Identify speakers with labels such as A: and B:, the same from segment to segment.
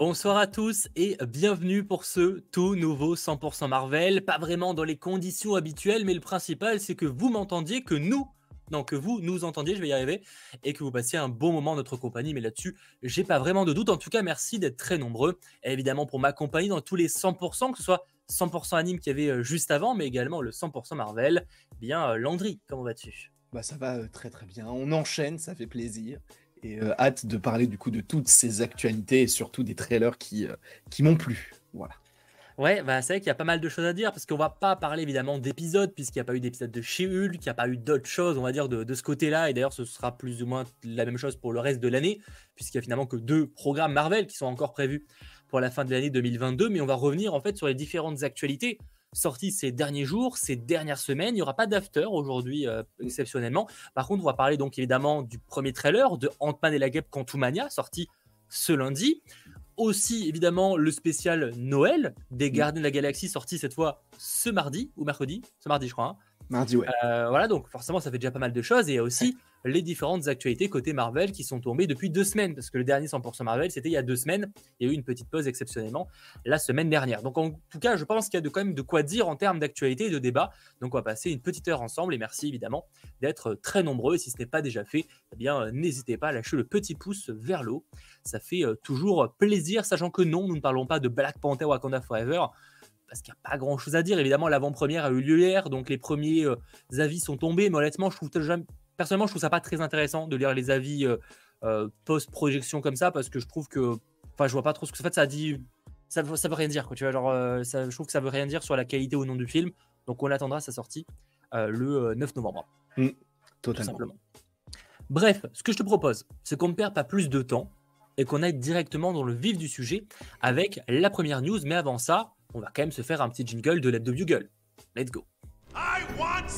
A: Bonsoir à tous et bienvenue pour ce tout nouveau 100% Marvel. Pas vraiment dans les conditions habituelles, mais le principal c'est que vous m'entendiez, que nous, non, que vous nous entendiez, je vais y arriver, et que vous passiez un bon moment en notre compagnie. Mais là-dessus, j'ai pas vraiment de doute. En tout cas, merci d'être très nombreux. Et évidemment, pour m'accompagner dans tous les 100%, que ce soit 100% anime qu'il y avait euh, juste avant, mais également le 100% Marvel. Bien, euh, Landry, comment vas-tu?
B: Bah ça va euh, très très bien. On enchaîne, ça fait plaisir et euh, hâte de parler du coup de toutes ces actualités et surtout des trailers qui, euh, qui m'ont plu. Voilà.
A: Ouais, bah c'est vrai qu'il y a pas mal de choses à dire parce qu'on va pas parler évidemment d'épisodes puisqu'il n'y a pas eu d'épisode de She-Hulk, qu'il n'y a pas eu d'autres choses, on va dire, de, de ce côté-là. Et d'ailleurs, ce sera plus ou moins la même chose pour le reste de l'année puisqu'il y a finalement que deux programmes Marvel qui sont encore prévus pour la fin de l'année 2022. Mais on va revenir en fait sur les différentes actualités sorties ces derniers jours, ces dernières semaines. Il n'y aura pas d'after aujourd'hui, euh, exceptionnellement. Par contre, on va parler donc évidemment du premier trailer de Ant-Man et la Guêpe Quantumania, sorti ce lundi. Aussi, évidemment, le spécial Noël des Gardiens de la Galaxie, sorti cette fois ce mardi, ou mercredi, ce mardi, je crois. hein.
B: Mardi, ouais.
A: Euh, voilà, donc forcément, ça fait déjà pas mal de choses. Et il y a aussi les différentes actualités côté Marvel qui sont tombées depuis deux semaines. Parce que le dernier 100% Marvel, c'était il y a deux semaines. Il y a eu une petite pause exceptionnellement la semaine dernière. Donc en tout cas, je pense qu'il y a de, quand même de quoi dire en termes d'actualité et de débat. Donc on va passer une petite heure ensemble. Et merci évidemment d'être très nombreux. Et si ce n'est pas déjà fait, eh bien, euh, n'hésitez pas à lâcher le petit pouce vers le haut. Ça fait euh, toujours plaisir, sachant que non, nous ne parlons pas de Black Panther Wakanda Forever parce qu'il n'y a pas grand chose à dire. Évidemment, l'avant-première a eu lieu hier, donc les premiers euh, avis sont tombés. Mais honnêtement, je trouve déjà- personnellement, je trouve ça pas très intéressant de lire les avis euh, euh, post-projection comme ça, parce que je trouve que, enfin, je vois pas trop ce que ça fait. Ça dit, ça, veut- ça veut rien dire, quoi. Tu vois, genre, euh, ça, je trouve que ça veut rien dire sur la qualité ou non du film. Donc, on attendra sa sortie euh, le euh, 9 novembre tout
B: Totalement.
A: simplement. Bref, ce que je te propose, c'est qu'on ne perd pas plus de temps et qu'on aille directement dans le vif du sujet avec la première news. Mais avant ça, on va quand même se faire un petit jingle de Let the Bugle. Let's go.
C: I want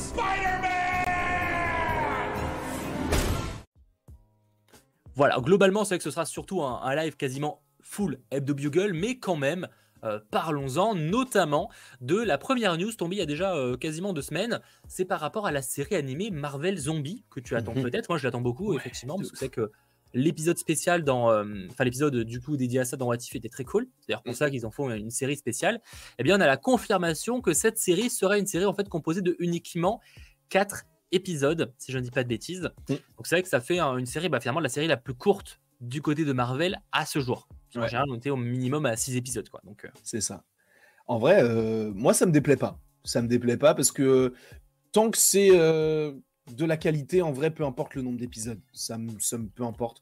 A: Voilà, globalement, c'est vrai que ce sera surtout un, un live quasiment full Hebdo Bugle, mais quand même, euh, parlons-en notamment de la première news tombée il y a déjà euh, quasiment deux semaines. C'est par rapport à la série animée Marvel Zombie, que tu attends
B: Mhm.
A: peut-être. Moi, je l'attends beaucoup,
B: Ouais,
A: effectivement, parce que c'est que l'épisode spécial dans. euh, Enfin, l'épisode du coup dédié à ça dans What If était très cool. C'est d'ailleurs pour
B: Mhm.
A: ça qu'ils en font une série spéciale. Eh bien, on a la confirmation que cette série serait une série en fait composée de uniquement quatre épisodes, si je ne dis pas de bêtises.
B: Mhm.
A: Donc c'est vrai que ça fait un- une série, bah, finalement la série la plus courte du côté de Marvel à ce jour. En
B: Ouais.
A: général, on était au minimum à 6 épisodes. Quoi. Donc, euh,
B: C'est ça. En vrai, euh, moi, ça me déplaît pas. Ça me déplaît pas parce que tant que c'est euh, de la qualité, en vrai, peu importe le nombre d'épisodes. Ça me, ça me peu importe.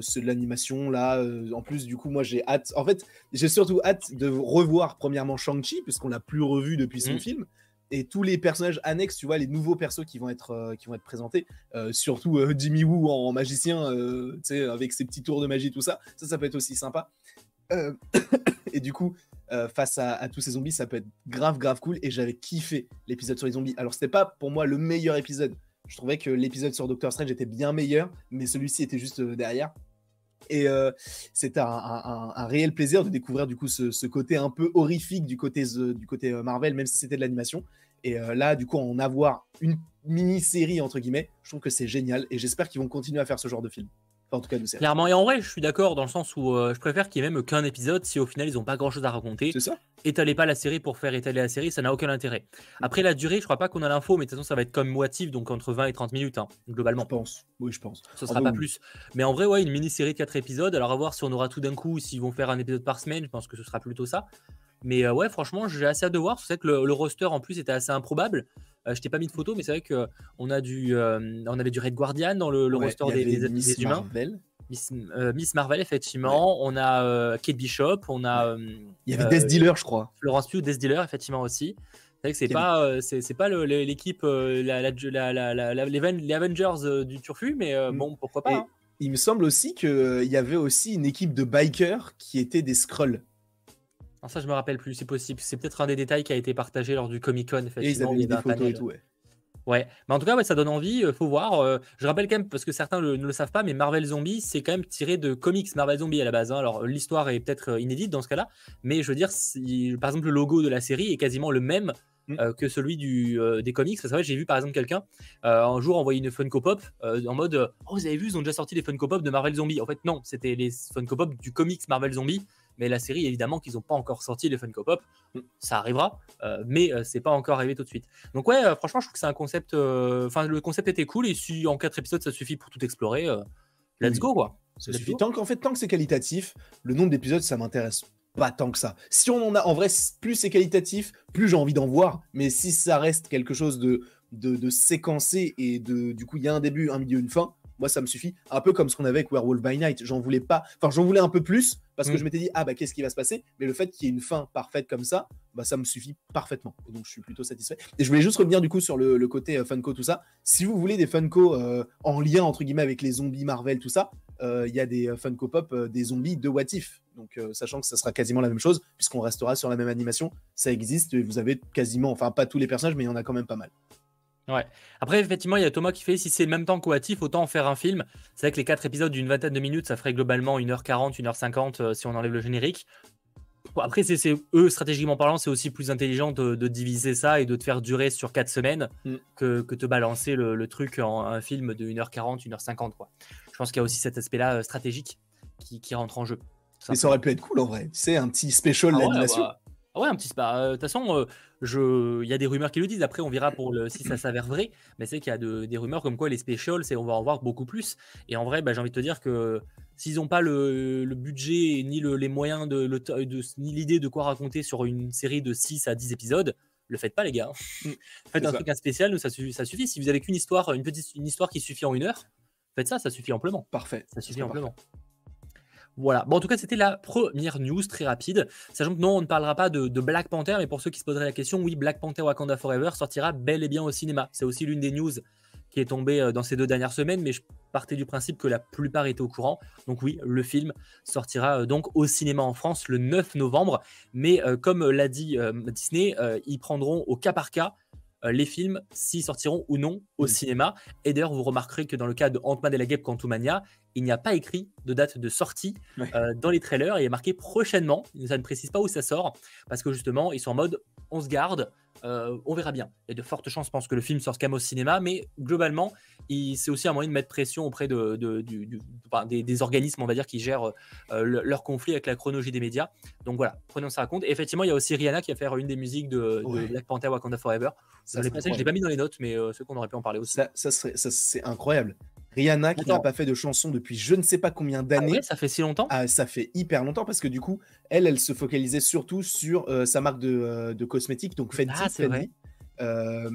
B: C'est de l'animation, là. en plus, du coup, moi, j'ai hâte. En fait, j'ai surtout hâte de revoir, premièrement, Shang-Chi, puisqu'on l'a plus revu depuis son
A: Mhm.
B: film. Et tous les personnages annexes, tu vois, les nouveaux persos qui vont être, euh, qui vont être présentés, euh, surtout euh, Jimmy Woo en magicien, tu sais, avec ses petits tours de magie, tout ça, ça, ça peut être aussi sympa. Et du coup, face à, tous ces zombies, ça peut être grave, grave cool. Et j'avais kiffé l'épisode sur les zombies. Alors, c'était pas pour moi le meilleur épisode. Je trouvais que l'épisode sur Doctor Strange était bien meilleur, mais celui-ci était juste derrière. Et c'était un, réel plaisir de découvrir du coup ce, ce côté un peu horrifique du côté, du côté Marvel, même si c'était de l'animation. Et euh, là, du coup, en avoir une mini-série, entre guillemets, je trouve que c'est génial. Et j'espère qu'ils vont continuer à faire ce genre de film. Enfin, en tout cas, de série.
A: clairement, et en vrai, je suis d'accord dans le sens où euh, je préfère qu'il y ait même qu'un épisode si au final ils n'ont pas grand chose à raconter.
B: C'est ça
A: Étalez pas la série pour faire étaler la série, ça n'a aucun intérêt. Après la durée, je crois pas qu'on a l'info, mais de toute façon, ça va être comme moitif, donc entre 20 et 30 minutes, hein,
B: Je
A: globalement.
B: pense. Oui, je pense.
A: Ce
B: Ah
A: sera pas
B: oui.
A: plus. Mais en vrai, ouais, une mini-série de 4 épisodes. Alors, à voir si on aura tout d'un coup, s'ils vont faire un épisode par semaine. Je pense que ce sera plutôt ça. Mais euh, ouais, franchement, j'ai assez hâte de voir. C'est vrai que le, le roster en plus était assez improbable. Euh, je t'ai pas mis de photo, mais c'est vrai que on a du, euh, on avait du Red Guardian dans le, le
B: Ouais,
A: roster des, des-
B: Miss
A: des humains.
B: Marvel.
A: Miss, euh, Miss Marvel, effectivement. On a euh, Kate Bishop. On a
B: Il y avait
A: euh,
B: Death Dealer, je crois.
A: Florence Pugh, Death Dealer, effectivement aussi. C'est vrai que c'est pas, c'est pas l'équipe, la, la, les Aven- les Avengers du Turfu, mais
B: Mm.
A: bon, pourquoi pas. Hein.
B: il me semble aussi qu'il y avait aussi une équipe de bikers qui étaient des Skrulls.
A: Non, ça, je me rappelle plus, c'est possible. C'est peut-être un des détails qui a été partagé lors du Comic Con.
B: Et ils avaient mis des photos
A: panel.
B: et tout, ouais.
A: Ouais, mais en tout cas, ouais, ça donne envie. euh, faut voir. euh, je rappelle quand même, parce que certains le- ne le savent pas, mais Marvel Zombie, c'est quand même tiré de comics Marvel Zombie à la base. hein. Alors, l'histoire est peut-être euh, inédite dans ce cas-là, mais je veux dire, si- par exemple, le logo de la série est quasiment le même
B: Mm.
A: euh, que celui du, euh, des comics. Parce que ouais, j'ai vu par exemple quelqu'un euh, un jour envoyer une Funko Pop en mode Oh, vous avez vu, ils ont déjà sorti les Funko Pop de Marvel Zombie. En fait, non, c'était les Funko Pop du comics Marvel Zombie. Mais la série, évidemment, qu'ils n'ont pas encore sorti les Funko Pop. Ça arrivera, euh, mais euh, c'est pas encore arrivé tout de suite. Donc ouais, euh, franchement, je trouve que c'est un concept. euh, Enfin, le concept était cool et si en quatre épisodes ça suffit pour tout explorer, let's go quoi.
B: Ça
A: Let's
B: suffit.
A: go.
B: Tant qu'en fait, tant que c'est qualitatif, le nombre d'épisodes, ça m'intéresse pas tant que ça. Si on en a, en vrai, plus c'est qualitatif, plus j'ai envie d'en voir. Mais si ça reste quelque chose de, de, de séquencé et de, du coup, il y a un début, un milieu, une fin, moi, ça me suffit. Un peu comme ce qu'on avait avec Werewolf by Night. J'en voulais pas, enfin, j'en voulais un peu plus parce que
A: Mm.
B: je m'étais dit, ah bah, qu'est-ce qui va se passer? Mais le fait qu'il y ait une fin parfaite comme ça, bah, ça me suffit parfaitement. Et donc, je suis plutôt satisfait. Et je voulais juste revenir du coup sur le, le côté euh, Funko, tout ça. Si vous voulez des Funko euh, en lien, entre guillemets, avec les zombies Marvel, tout ça, euh, il y a des Funko Pop des zombies de What If. Donc, sachant que ça sera quasiment la même chose, puisqu'on restera sur la même animation, ça existe et vous avez quasiment, enfin, pas tous les personnages, mais il y en a quand même pas mal.
A: Après, effectivement, il y a Thomas qui fait si c'est le même temps qu'Oatif, autant en faire un film. C'est vrai que les quatre épisodes d'une vingtaine de minutes, ça ferait globalement 1h40, 1h50 euh, si on enlève le générique. Bon, après, c'est eux, stratégiquement parlant, c'est aussi plus intelligent de, de diviser ça et de te faire durer sur 4 semaines
B: Mm.
A: que, que te balancer le, le truc en un film de 1h40, 1h50. Quoi. Je pense qu'il y a aussi cet aspect-là euh, stratégique qui, qui rentre en jeu.
B: Mais ça aurait pu être cool en vrai. Tu sais, un petit special
A: Ah ouais,
B: d'animation.
A: bah, ah ouais, un petit spa. Euh, De toute façon, euh, il y a des rumeurs qui le disent. Après, on verra pour le... si ça s'avère vrai. Mais c'est qu'il y a de- des rumeurs comme quoi les specials, c'est on va en voir beaucoup plus. Et en vrai, bah, j'ai envie de te dire que s'ils n'ont pas le, le budget ni le- les moyens de, le t- de- ni l'idée de quoi raconter sur une série de 6 à 10 épisodes, le faites pas, les gars.
B: Mm,
A: Faites un
B: ça.
A: truc un spécial, ça suffit, ça suffit. Si vous avez qu'une histoire, une petite une histoire qui suffit en une heure, faites ça, ça suffit amplement.
B: Parfait.
A: Ça suffit amplement. Voilà. Bon, en tout cas, c'était la première news très rapide. Sachant que non, on ne parlera pas de, Black Panther, mais pour ceux qui se poseraient la question, oui, Black Panther Wakanda Forever sortira bel et bien au cinéma. C'est aussi l'une des news qui est tombée euh, dans ces deux dernières semaines, mais je partais du principe que la plupart étaient au courant. Donc oui, le film sortira euh, donc au cinéma en France le 9 novembre. Mais euh, comme l'a dit Disney, ils prendront au cas par cas les films s'ils sortiront ou non au
B: Mhm.
A: cinéma. Et d'ailleurs, vous remarquerez que dans le cas de Ant-Man et la Guêpe Quantumania, il n'y a pas écrit de date de sortie euh, dans les trailers. Il est marqué prochainement. Ça ne précise pas où ça sort parce que justement, ils sont en mode on se garde, euh, on verra bien. Il y a de fortes chances, je pense, que le film sorte quand même au cinéma, mais globalement, c'est aussi un moyen de mettre pression auprès de, de- du- du- enfin, des, des organismes, on va dire, qui gèrent euh, le- leur conflit avec la chronologie des médias. Donc voilà, prenons ça à compte. Et effectivement, il y a aussi Rihanna qui va faire une des musiques de. Black Panther Wakanda Forever.
B: Ça,
A: Je l'ai
B: c'est
A: pas- je l'ai pas mis dans les notes, mais euh, ceux qu'on aurait pu en parler aussi.
B: Ça, ça ça, c'est incroyable. Rihanna qui n'a pas fait de chanson depuis je ne sais pas combien
A: Ah
B: d'années.
A: ouais, ça fait si longtemps?
B: Ah, ça fait hyper longtemps parce que du coup, elle, elle se focalisait surtout sur euh, sa marque de, euh, de cosmétiques, donc Fenty.
A: Ah.
B: Euh,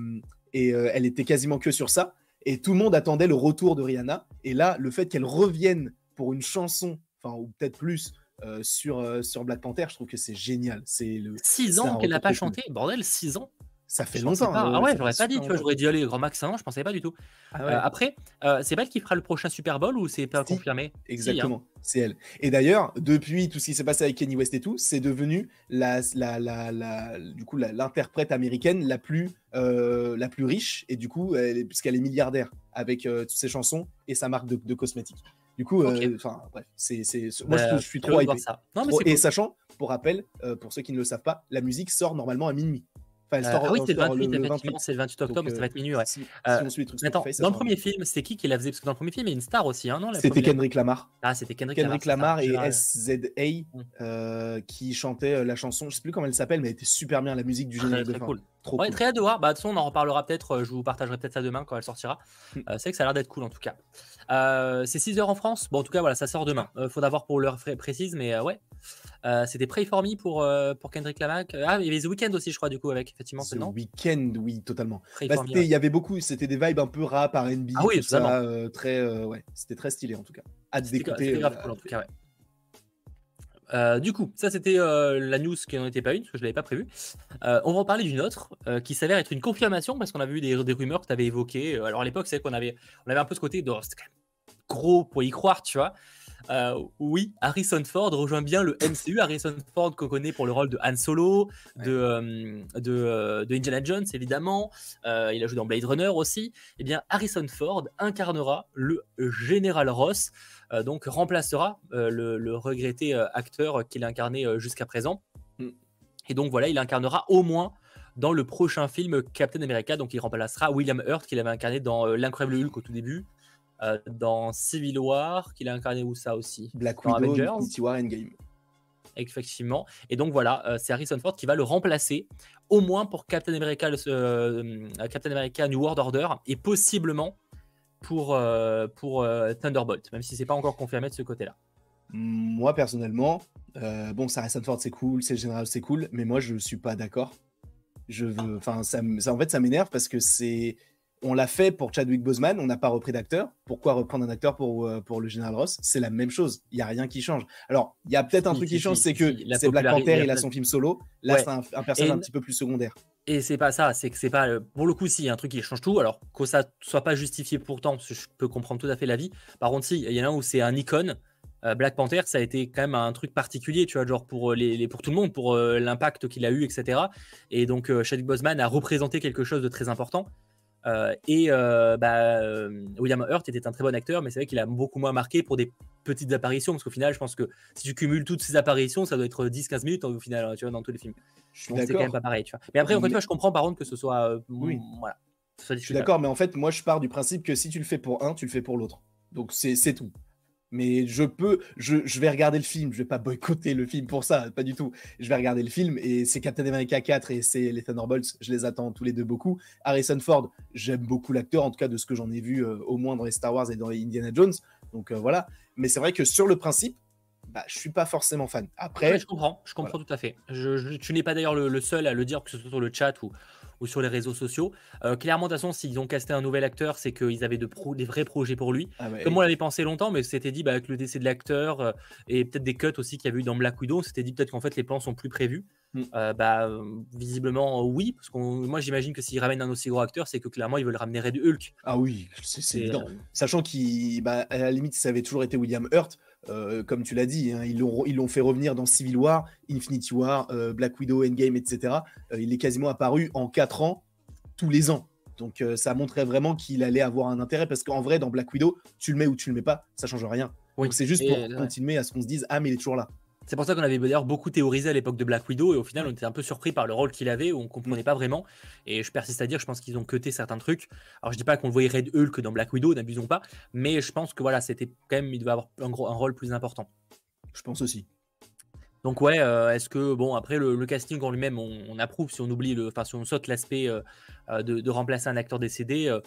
B: et elle était quasiment que sur ça. Et tout le monde attendait le retour de Rihanna. Et là, le fait qu'elle revienne pour une chanson, enfin, ou peut-être plus, sur, sur Black Panther, je trouve que c'est génial. C'est le,
A: 6
B: c'est
A: ans qu'elle n'a pas chanté? Bordel, 6 ans?
B: Ça fait
A: Je
B: longtemps.
A: pas.
B: euh,
A: Ah ouais, j'aurais pas dit, tu vois, j'aurais dit, allez, grand max un an, je pensais pas du tout.
B: Ah
A: Euh, après, euh, c'est pas elle qui fera le prochain Super Bowl ou c'est pas
B: Si.
A: confirmé? Si, hein.
B: Exactement, c'est elle. Et d'ailleurs, depuis tout ce qui s'est passé avec Kanye West et tout, c'est devenu la, la, la, la- du coup l'interprète américaine la plus, euh, la plus riche et du coup, puisqu'elle est milliardaire avec euh, toutes ses chansons et sa marque de, de cosmétiques. Du coup, euh, enfin bref, c'est, c'est, moi je,
A: Bah,
B: je suis trop hypé.
A: ça. Non, mais
B: Trop- et
A: cool.
B: sachant, pour rappel, euh, pour ceux qui ne le savent pas, la musique sort normalement à minuit. Enfin, elle
A: Euh,
B: sort,
A: ah oui, c'est le
B: sort
A: 28,
B: le
A: c'est le 28 octobre,
B: Donc,
A: ça
B: euh,
A: va être minuit, ouais.
B: Si, si
A: Euh,
B: on suit les trucs
A: Mais attends, dans le premier film, c'est qui qui la faisait Parce que dans le premier film, il y a une star aussi, hein, non
B: C'était Kendrick Lamar.
A: Ah, c'était Kendrick,
B: Kendrick
A: Lamar.
B: Et SZA
A: Mm.
B: euh, qui chantaient euh, la chanson, je sais plus comment elle s'appelle, mais elle était super bien, la musique du
A: Très,
B: générique de fin.
A: cool.
B: Trop
A: Ouais,
B: cool.
A: très hâte de voir. Bah, de toute façon, on en reparlera peut-être. euh, Je vous partagerai peut-être ça demain quand elle sortira.
B: Mm.
A: Euh, c'est que ça a l'air d'être cool en tout cas. Euh, c'est 6 heures en France. Bon, en tout cas, voilà, ça sort demain. Euh, faut d'avoir pour l'heure précise, mais euh, ouais. Euh, C'était Pray for Me pour, euh, pour Kendrick Lamar. Ah, il y avait The Weeknd aussi, je crois, du coup, avec effectivement ce
B: The
A: nom.
B: Weeknd, oui, totalement. Bah,
A: ouais.
B: Il y avait beaucoup, c'était des vibes un peu rap, R&B,
A: Ah oui,
B: tout ça, euh, très, ouais, c'était très stylé en tout cas. Hâte d'écouter.
A: cool en tout cas, ouais. Du coup, ça c'était la news qui n'en était pas une, parce que je ne l'avais pas prévu. On va en parler d'une autre qui s'avère être une confirmation parce qu'on avait eu des, des rumeurs que tu avais évoquées. Alors à l'époque, c'est qu'on avait, on avait un peu ce côté de oh, c'était quand même gros pour y croire, tu vois. Euh, oui, Harrison Ford rejoint bien le MCU. Harrison Ford qu'on connaît pour le rôle de Han Solo, de, euh, de, euh, de Indiana Jones évidemment. Euh, il a joué dans Blade Runner aussi. Eh bien, Harrison Ford incarnera le général Ross, donc remplacera le, le regretté acteur qu'il a incarné euh, jusqu'à présent.
B: Mm.
A: Et donc voilà, il incarnera au moins dans le prochain film Captain America. Donc il remplacera William Hurt qu'il avait incarné dans L'incroyable Hulk au tout début, euh, dans Civil War qu'il a incarné où ça aussi?
B: Black
A: dans
B: Widow,
A: Avengers.
B: Infinity War, Endgame.
A: effectivement. Et donc voilà, euh, c'est Harrison Ford qui va le remplacer, au moins pour Captain America, le- euh, Captain America New World Order, et possiblement pour, euh, pour euh, Thunderbolt, même si c'est pas encore confirmé de ce côté-là.
B: Moi, personnellement, euh, bon, ça Harrison Ford, c'est cool, c'est général, c'est cool, mais moi, je suis pas d'accord. Je veux, enfin, ça- en fait, ça m'énerve parce que c'est, on l'a fait pour Chadwick Boseman, on n'a pas repris d'acteur. Pourquoi reprendre un acteur pour, euh, pour le général Ross? C'est la même chose. Il y a rien qui change. Alors, il y a peut-être un
A: Si,
B: truc
A: si,
B: qui change,
A: si,
B: c'est que
A: la
B: c'est Black Panther,
A: il a
B: son film solo. Là,
A: Ouais.
B: c'est un, un personnage un petit peu plus secondaire.
A: Et c'est pas ça, c'est que c'est pas. euh, Pour le coup, si, il y a un truc qui change tout. Alors, que ça soit pas justifié pourtant, parce que je peux comprendre tout à fait l'avis. Par contre, si, il y en a un où c'est un icône. euh, Black Panther, ça a été quand même un truc particulier, tu vois, genre pour, les, les- pour tout le monde, pour euh, l'impact qu'il a eu, etc. Et donc, euh, Chadwick Boseman a représenté quelque chose de très important. Euh, et euh, bah, euh, William Hurt était un très bon acteur, mais c'est vrai qu'il a beaucoup moins marqué pour des petites apparitions, parce qu'au final, je pense que si tu cumules toutes ces apparitions, ça doit être 10-15 minutes au final, hein, tu vois, dans tous les films.
B: Je suis
A: c'est quand même pas pareil, tu vois. Mais après, encore une fois, je comprends par contre que ce soit.
B: Oui.
A: Voilà.
B: Je suis d'accord, mais en fait, moi, je pars du principe que si tu le fais pour un, tu le fais pour l'autre. Donc, c'est tout. Mais je peux, je, je vais regarder le film, je vais pas boycotter le film pour ça, pas du tout. Je vais regarder le film et c'est Captain America 4 et c'est les Thunderbolts, je les attends tous les deux beaucoup. Harrison Ford, j'aime beaucoup l'acteur, en tout cas de ce que j'en ai vu euh, au moins dans les Star Wars et dans les Indiana Jones. Donc euh, voilà. Mais c'est vrai que sur le principe, bah, je suis pas forcément fan. Après,
A: Ouais, je comprends, je comprends tout à fait. Je, je- tu n'es pas d'ailleurs le, le seul à le dire, que ce soit sur le chat ou, ou sur les réseaux sociaux. Euh, clairement, de toute façon, s'ils ont casté un nouvel acteur, c'est qu'ils avaient de pro- des vrais projets pour lui.
B: ah
A: Comme on l'avait pensé longtemps, mais c'était dit bah, avec le décès de l'acteur euh, et peut-être des cuts aussi qu'il y avait eu dans Black Widow, c'était dit peut-être qu'en fait les plans sont plus prévus.
B: Mm.
A: Euh, bah, visiblement, oui, parce que moi j'imagine que s'ils ramènent un aussi gros acteur, c'est que clairement ils veulent ramener Red Hulk.
B: ah oui, c'est évident. Sachant qu'à bah, la limite, ça avait toujours été William Hurt, euh, comme tu l'as dit, hein, ils l'ont fait revenir dans Civil War, Infinity War, euh, Black Widow, Endgame, etc. Euh, il est quasiment apparu en 4 ans, tous les ans. Donc ça montrait vraiment qu'il allait avoir un intérêt, parce qu'en vrai, dans Black Widow, tu le mets ou tu le mets pas, ça change rien.
A: Oui.
B: Donc c'est juste
A: Et,
B: pour continuer à ce qu'on se dise, ah mais il est toujours là.
A: C'est pour ça qu'on avait d'ailleurs beaucoup théorisé à l'époque de Black Widow et au final on était un peu surpris par le rôle qu'il avait où on comprenait pas vraiment. Et je persiste à dire, je pense qu'ils ont cuté certains trucs. Alors je dis pas qu'on le voyait Red Hulk dans Black Widow, n'abusons pas, mais je pense que voilà, c'était quand même, il devait avoir un, gros, un rôle plus important.
B: Je pense aussi.
A: Donc ouais, euh, est-ce que bon après le, le casting en lui-même, on, on approuve si on oublie le, enfin si on saute l'aspect euh, euh, de, de remplacer un acteur décédé. euh,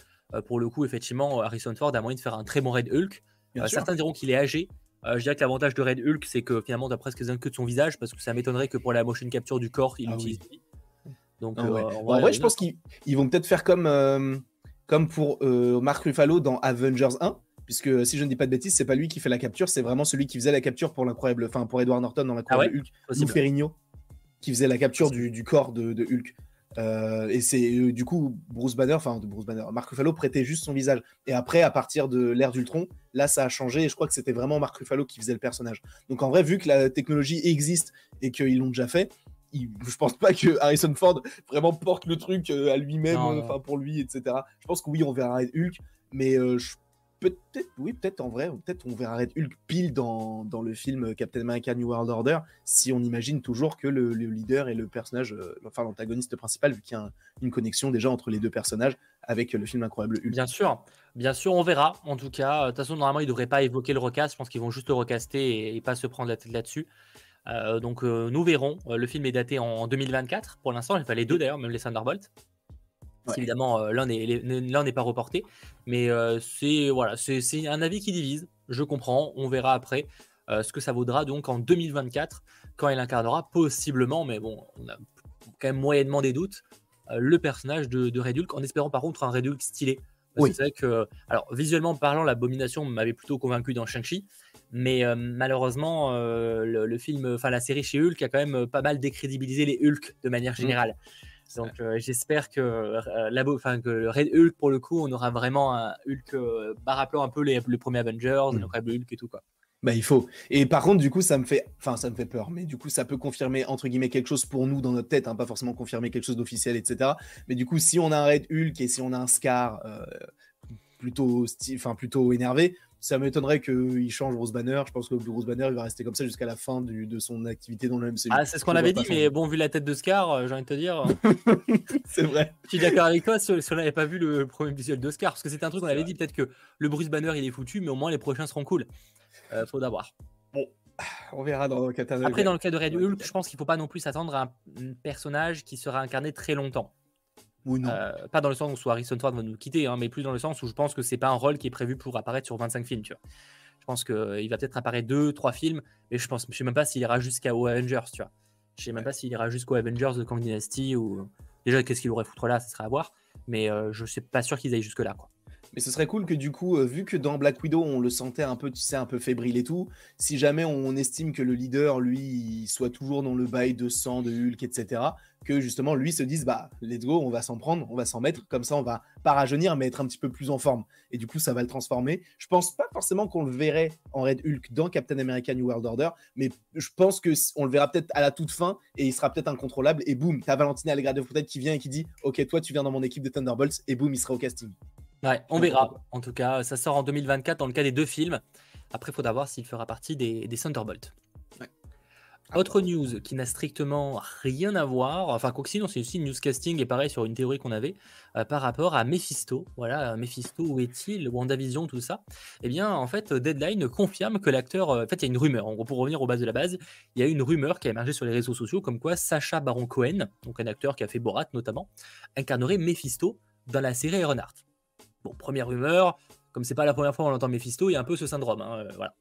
A: pour le coup, effectivement, Harrison Ford a moyen de faire un très bon Red Hulk. Certains diront qu'il est âgé. Euh, je dirais que l'avantage de Red Hulk, c'est que finalement, tu as presque que de son visage, parce que ça m'étonnerait que pour la motion capture du corps, il
B: Ah
A: l'utilise. Donc,
B: Ah ouais.
A: euh,
B: En
A: voilà,
B: vrai, je pense qu'ils ils vont peut-être faire comme, euh, comme pour Mark Ruffalo dans Avengers 1, puisque si je ne dis pas de bêtises, c'est pas lui qui fait la capture, c'est vraiment celui qui faisait la capture pour l'incroyable, enfin pour Edward Norton dans l'incroyable
A: Ah ouais
B: Hulk. Ferrigno, qui faisait la capture du, du corps de, de Hulk. Euh, et c'est euh, du coup Bruce Banner, enfin de Bruce Banner, Mark Ruffalo prêtait juste son visage. Et après, à partir de l'ère d'Ultron, là ça a changé et je crois que c'était vraiment Mark Ruffalo qui faisait le personnage. Donc en vrai, vu que la technologie existe et qu'ils l'ont déjà fait, il- je pense pas que Harrison Ford vraiment porte le truc euh, à lui-même, enfin pour lui, etc. Je pense que oui, on verra Hulk, mais euh, je- peut-être, oui, peut-être en vrai, peut-être on verra Red Hulk pile dans, dans le film Captain America New World Order, si on imagine toujours que le, le leader et le personnage, euh, enfin l'antagoniste principal, vu qu'il y a un- une connexion déjà entre les deux personnages avec le film Incroyable Hulk.
A: Bien sûr, bien sûr, on verra. En tout cas, de toute façon, normalement, ils ne devraient pas évoquer le recast. Je pense qu'ils vont juste recaster et, et pas se prendre la tête là-dessus. Euh, donc, euh, nous verrons. Euh, le film est daté en 2024 pour l'instant. Enfin, les deux d'ailleurs, même les Thunderbolts.
B: Ouais.
A: Évidemment, euh, l'un n'est pas reporté. Mais euh, c'est voilà, c'est c'est un avis qui divise. Je comprends. On verra après euh, ce que ça vaudra donc en 2024 quand il incarnera possiblement, mais bon, on a quand même moyennement des doutes, le personnage de, de Red Hulk, en espérant par contre un Red Hulk stylé. Parce
B: Oui.
A: que c'est vrai que, alors visuellement parlant, l'abomination m'avait plutôt convaincu dans Shang-Chi, mais euh, malheureusement, euh, le, le film, enfin la série chez Hulk a quand même pas mal décrédibilisé les Hulk de manière générale. Donc euh, j'espère que, euh, enfin, que le Red Hulk, pour le coup, on aura vraiment un Hulk, euh, bah, rappelant un peu les, les premiers Avengers,
B: Mm.
A: le Red Hulk et tout quoi.
B: Bah il faut. Et par contre, du coup, ça me fait, enfin, ça me fait peur. Mais du coup, ça peut confirmer entre guillemets quelque chose pour nous dans notre tête, hein, pas forcément confirmer quelque chose d'officiel, etc. Mais du coup, si on a un Red Hulk et si on a un Scar euh, plutôt, enfin, plutôt énervé, ça m'étonnerait qu'il change Bruce Banner. Je pense que Bruce Banner, il va rester comme ça jusqu'à la fin du- de son activité dans le MCU.
A: Ah, c'est ce qu'on avait dit, mais bon, vu la tête de Scar, euh, j'ai envie de te dire.
B: c'est vrai.
A: Je suis d'accord avec toi si, on n'avait pas vu le premier visuel d'Oscar, parce que c'était un truc qu'on avait
B: vrai.
A: dit, peut-être que le Bruce Banner il est foutu, mais au moins les prochains seront cool. Euh, faut d'avoir.
B: On verra dans Captain
A: Après, dans le cas de Red Hulk, je pense qu'il faut pas non plus s'attendre à un personnage qui sera incarné très longtemps.
B: Ou non.
A: Euh, pas dans le sens où Harrison Ford va nous quitter, hein, mais plus dans le sens où je pense que c'est pas un rôle qui est prévu pour apparaître sur 25 films. Tu vois. Je pense qu'il va peut-être apparaître deux, trois films, mais je pense, je sais même pas s'il ira jusqu'au Avengers. Tu vois. Je sais même pas s'il ira jusqu'au Avengers de Kang Dynasty ou déjà qu'est-ce qu'il aurait foutre là, ça serait à voir. Mais euh, je suis pas sûr qu'ils aillent jusque là. Quoi.
B: Mais ce serait cool que du coup, euh, vu que dans Black Widow, on le sentait un peu, tu sais, un peu fébrile et tout, si jamais on estime que le leader, lui, soit toujours dans le bail de sang, de Hulk, etc., que justement, lui se dise, bah, let's go, on va s'en prendre, on va s'en mettre, comme ça, on va pas rajeunir, mais être un petit peu plus en forme. Et du coup, ça va le transformer. Je pense pas forcément qu'on le verrait en Red Hulk dans Captain America New World Order, mais je pense que on le verra peut-être à la toute fin et il sera peut-être incontrôlable. Et boum, t'as Valentina Allegra de Fontaine qui vient et qui dit, ok, toi, tu viens dans mon équipe de Thunderbolts, et boum, il sera au casting.
A: Ouais, on verra. En tout cas, ça sort en 2024 dans le cas des deux films. Après, il faudra voir s'il fera partie des, des Thunderbolts. Autre news qui n'a strictement rien à voir, enfin, quoi c'est aussi une news casting et pareil sur une théorie qu'on avait euh, par rapport à Mephisto. Voilà, euh, Mephisto, où est-il? WandaVision, tout ça? Eh bien, en fait, Deadline confirme que l'acteur. euh, en fait, il y a une rumeur. Pour revenir aux bases de la base, il y a une rumeur qui a émergé sur les réseaux sociaux comme quoi Sacha Baron Cohen, donc un acteur qui a fait Borat notamment, incarnerait Mephisto dans la série Ironheart. Bon, première rumeur, comme c'est pas la première fois qu'on entend Mephisto, il y a un peu ce syndrome. hein, voilà.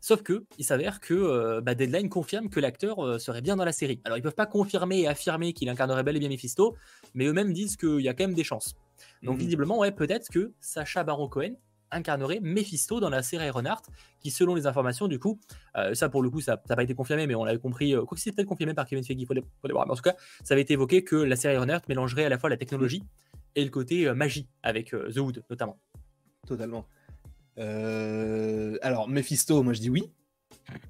A: Sauf que, il s'avère que euh, bah, Deadline confirme que l'acteur euh, serait bien dans la série. Alors, ils peuvent pas confirmer et affirmer qu'il incarnerait bel et bien Mephisto, mais eux-mêmes disent qu'il y a quand même des chances. Donc,
B: Mhm.
A: visiblement, ouais, peut-être que Sacha Baron Cohen incarnerait Mephisto dans la série Ironheart, qui, selon les informations, du coup, euh, ça pour le coup, ça n'a pas été confirmé, mais on l'avait compris, euh, quoi que c'est peut-être confirmé par Kevin Feige, il faut faut les voir. Mais en tout cas, ça avait été évoqué que la série Ironheart mélangerait à la fois la technologie et le côté euh, magie, avec The Hood notamment.
B: Totalement. Euh, Alors, Mephisto, moi je dis oui.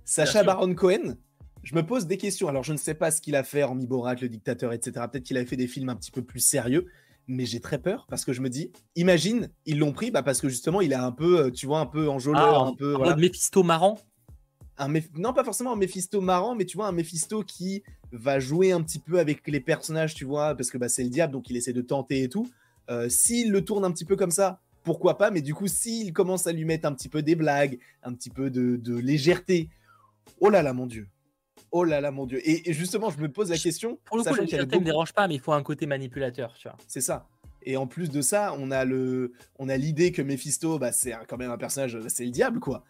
B: Sacha. Baron Cohen, je me pose des questions. Alors, je ne sais pas ce qu'il a fait, hormis Borat, le dictateur, etc. Peut-être qu'il a fait des films un petit peu plus sérieux, mais j'ai très peur parce que je me dis, imagine, ils l'ont pris bah, parce que justement, il est un peu, euh, tu vois, un peu enjôleur,
A: en,
B: un peu.
A: en
B: voilà.
A: mode Mephisto marrant.
B: un Meph- non pas forcément un Mephisto marrant, mais tu vois un Mephisto qui va jouer un petit peu avec les personnages, tu vois, parce que bah, c'est le diable, donc il essaie de tenter et tout. Euh, s'il le tourne un petit peu comme ça, pourquoi pas, mais du coup s'il commence à lui mettre un petit peu des blagues, un petit peu de, de légèreté, oh là là mon dieu, oh là là mon dieu. Et, et justement je me pose la question,
A: Pour le coup, légèreté ne me dérange pas, mais il faut un côté manipulateur, tu vois.
B: c'est ça. Et en plus de ça, on a le, on a l'idée que Mephisto, bah, c'est quand même un personnage, c'est le diable, quoi.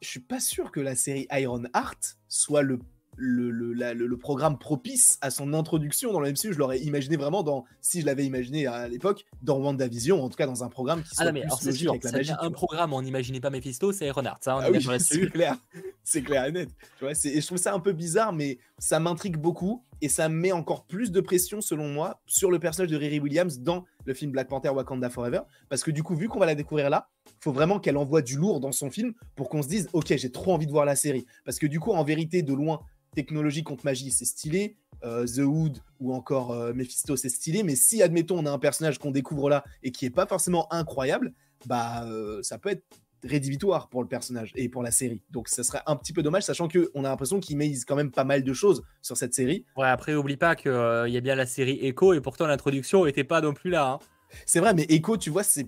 B: Je suis pas sûr que la série Iron Heart soit le, le, le, la- le- le programme propice à son introduction dans le MCU. Je l'aurais imaginé vraiment dans, si je l'avais imaginé à l'époque, dans WandaVision, en tout cas dans un programme qui soit
A: Ah non, mais
B: plus
A: alors c'est
B: logique
A: sûr,
B: avec la magie.
A: un programme, on n'imaginait pas Mephisto, c'est Ironheart, ça, on est
B: Ah oui, c'est clair, c'est clair et net. Tu vois, c'est- et je trouve ça un peu bizarre, mais ça m'intrigue beaucoup et ça met encore plus de pression, selon moi, sur le personnage de Riri Williams dans le film Black Panther Wakanda Forever. Parce que du coup, vu qu'on va la découvrir là, faut vraiment qu'elle envoie du lourd dans son film pour qu'on se dise, ok, j'ai trop envie de voir la série. Parce que du coup, en vérité, de loin, technologie contre magie, c'est stylé. euh, The Hood ou encore euh, Mephisto, c'est stylé. Mais si, admettons, on a un personnage qu'on découvre là et qui est pas forcément incroyable, bah, euh, ça peut être rédhibitoire pour le personnage et pour la série. Donc ça serait un petit peu dommage, sachant qu'on a l'impression qu'ils misent quand même pas mal de choses sur cette série.
A: Ouais, après, oublie pas qu'il y a bien la série Echo, et pourtant l'introduction était pas non plus là. hein.
B: C'est vrai, mais Echo, tu vois, c'est.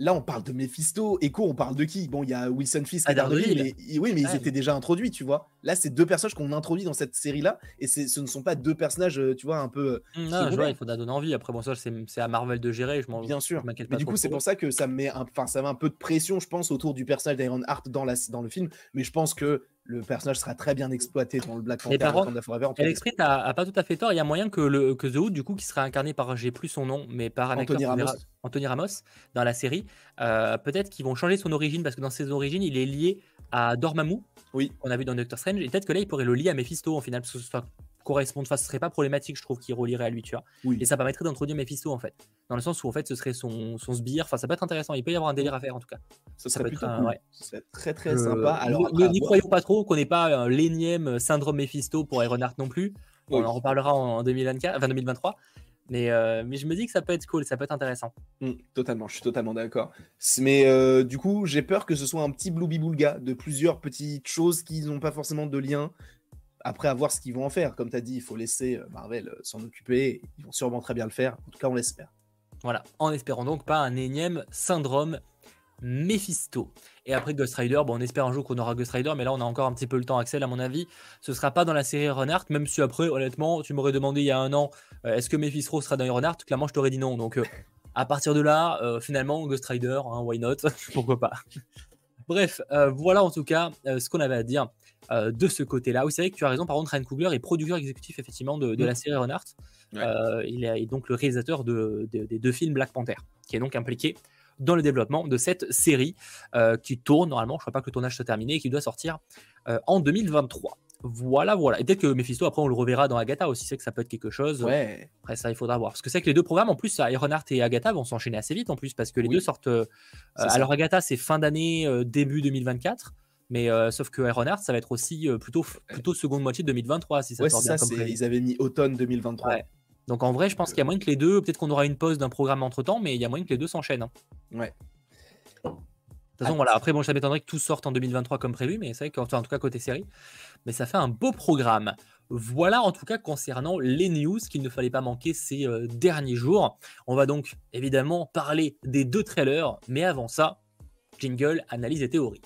B: Là, on parle de Mephisto. Echo, on parle de qui? Bon, il y a Wilson Fisk et Daredevil, mais oui, mais ils étaient déjà introduits, tu vois. Là, c'est deux personnages qu'on introduit dans cette série-là, et ce ne sont pas deux personnages, euh, tu vois, un peu.
A: Hum,
B: Qui
A: Non, je vois, il faudra donner envie. Après, bon, ça, c'est à Marvel de gérer. Je m'en
B: Bien sûr.
A: je
B: Mais du coup, c'est
A: pour
B: ça que ça me met, un... ça met un peu de pression, je pense, autour du personnage d'Iron Heart dans, la... dans le film. Mais je pense que le personnage sera très bien exploité dans le Black Panther
A: par contre,
B: Forever.
A: Alex Smith a, a pas tout à fait tort. Il y a moyen que, le, que The Hood, du coup, qui sera incarné par, j'ai plus son nom, mais par un
B: Anthony
A: acteur
B: Ramos.
A: Anthony Ramos, dans la série, euh, peut-être qu'ils vont changer son origine parce que dans ses origines, il est lié à Dormammu,
B: Oui.
A: qu'on a vu dans Doctor Strange, et peut-être que là, il pourrait le lier à Mephisto en final, parce que ça correspond, enfin, ce serait pas problématique, je trouve, qu'il relierait à lui, tu vois.
B: Oui.
A: Et ça permettrait d'introduire Mephisto en fait, dans le sens où en fait, ce serait son, son sbire. Enfin, ça peut être intéressant. Il peut y avoir un délire à faire en tout cas. Ça
B: serait
A: peut
B: plutôt
A: être un-
B: cool.
A: ouais.
B: Ce serait très très
A: Je-
B: sympa. Alors,
A: n'y
B: voir.
A: croyons pas trop qu'on n'ait pas un l'énième syndrome Mephisto pour Ironheart non plus. On en reparlera en 2024, enfin 2023. Mais, euh, mais je me dis que ça peut être cool, ça peut être intéressant.
B: Mm, totalement, je suis totalement d'accord. Mais euh, du coup, j'ai peur que ce soit un petit blooby-boulga de plusieurs petites choses qui n'ont pas forcément de lien. Après, à voir ce qu'ils vont en faire. Comme tu as dit, il faut laisser euh, Marvel euh, s'en occuper. Ils vont sûrement très bien le faire. En tout cas, on l'espère.
A: Voilà, en espérant donc pas un énième syndrome Mephisto. Et après Ghost Rider, bon, on espère un jour qu'on aura Ghost Rider, mais là on a encore un petit peu le temps, Axel, à mon avis. Ce sera pas dans la série Ironheart, même si après, honnêtement, tu m'aurais demandé il y a un an, euh, est-ce que Mephisto sera dans Ironheart Clairement, je t'aurais dit non. Donc, à partir de là, finalement, Ghost Rider, hein, why not? Pourquoi pas? Bref, voilà en tout cas ce qu'on avait à dire de ce côté-là. Oui, c'est vrai que tu as raison, par contre, Ryan Coogler est producteur exécutif effectivement de, la mm. série Ironheart. il est donc le réalisateur des deux films Black Panther, qui est donc impliqué dans le développement de cette série euh, qui tourne normalement. Je ne crois pas que le tournage soit terminé et qui doit sortir euh, en 2023. Voilà, voilà. Et peut-être que Mephisto, après, on le reverra dans Agatha aussi. C'est que ça peut être quelque chose.
B: Ouais.
A: Après, ça, il faudra voir. Parce que c'est que les deux programmes, en plus, Ironheart et Agatha vont s'enchaîner assez vite, en plus, parce que les deux sortent. Euh, alors, Agatha, c'est fin d'année, début 2024. Mais sauf que Ironheart, ça va être aussi plutôt, plutôt seconde moitié de 2023, si ça
B: ouais, ça, Ils avaient mis automne 2023. Ouais.
A: Donc en vrai, je pense qu'il y a moyen que les deux, peut-être qu'on aura une pause d'un programme entre temps, mais il y a moyen que les deux s'enchaînent. Hein.
B: Ouais.
A: De toute façon, voilà. Après, bon, ça m'étonnerait que tout sorte en 2023 comme prévu, mais c'est vrai qu'en tout cas, côté série, mais ça fait un beau programme. Voilà en tout cas concernant les news qu'il ne fallait pas manquer ces euh, derniers jours. On va donc évidemment parler des deux trailers, mais avant ça, jingle, analyse et théorie.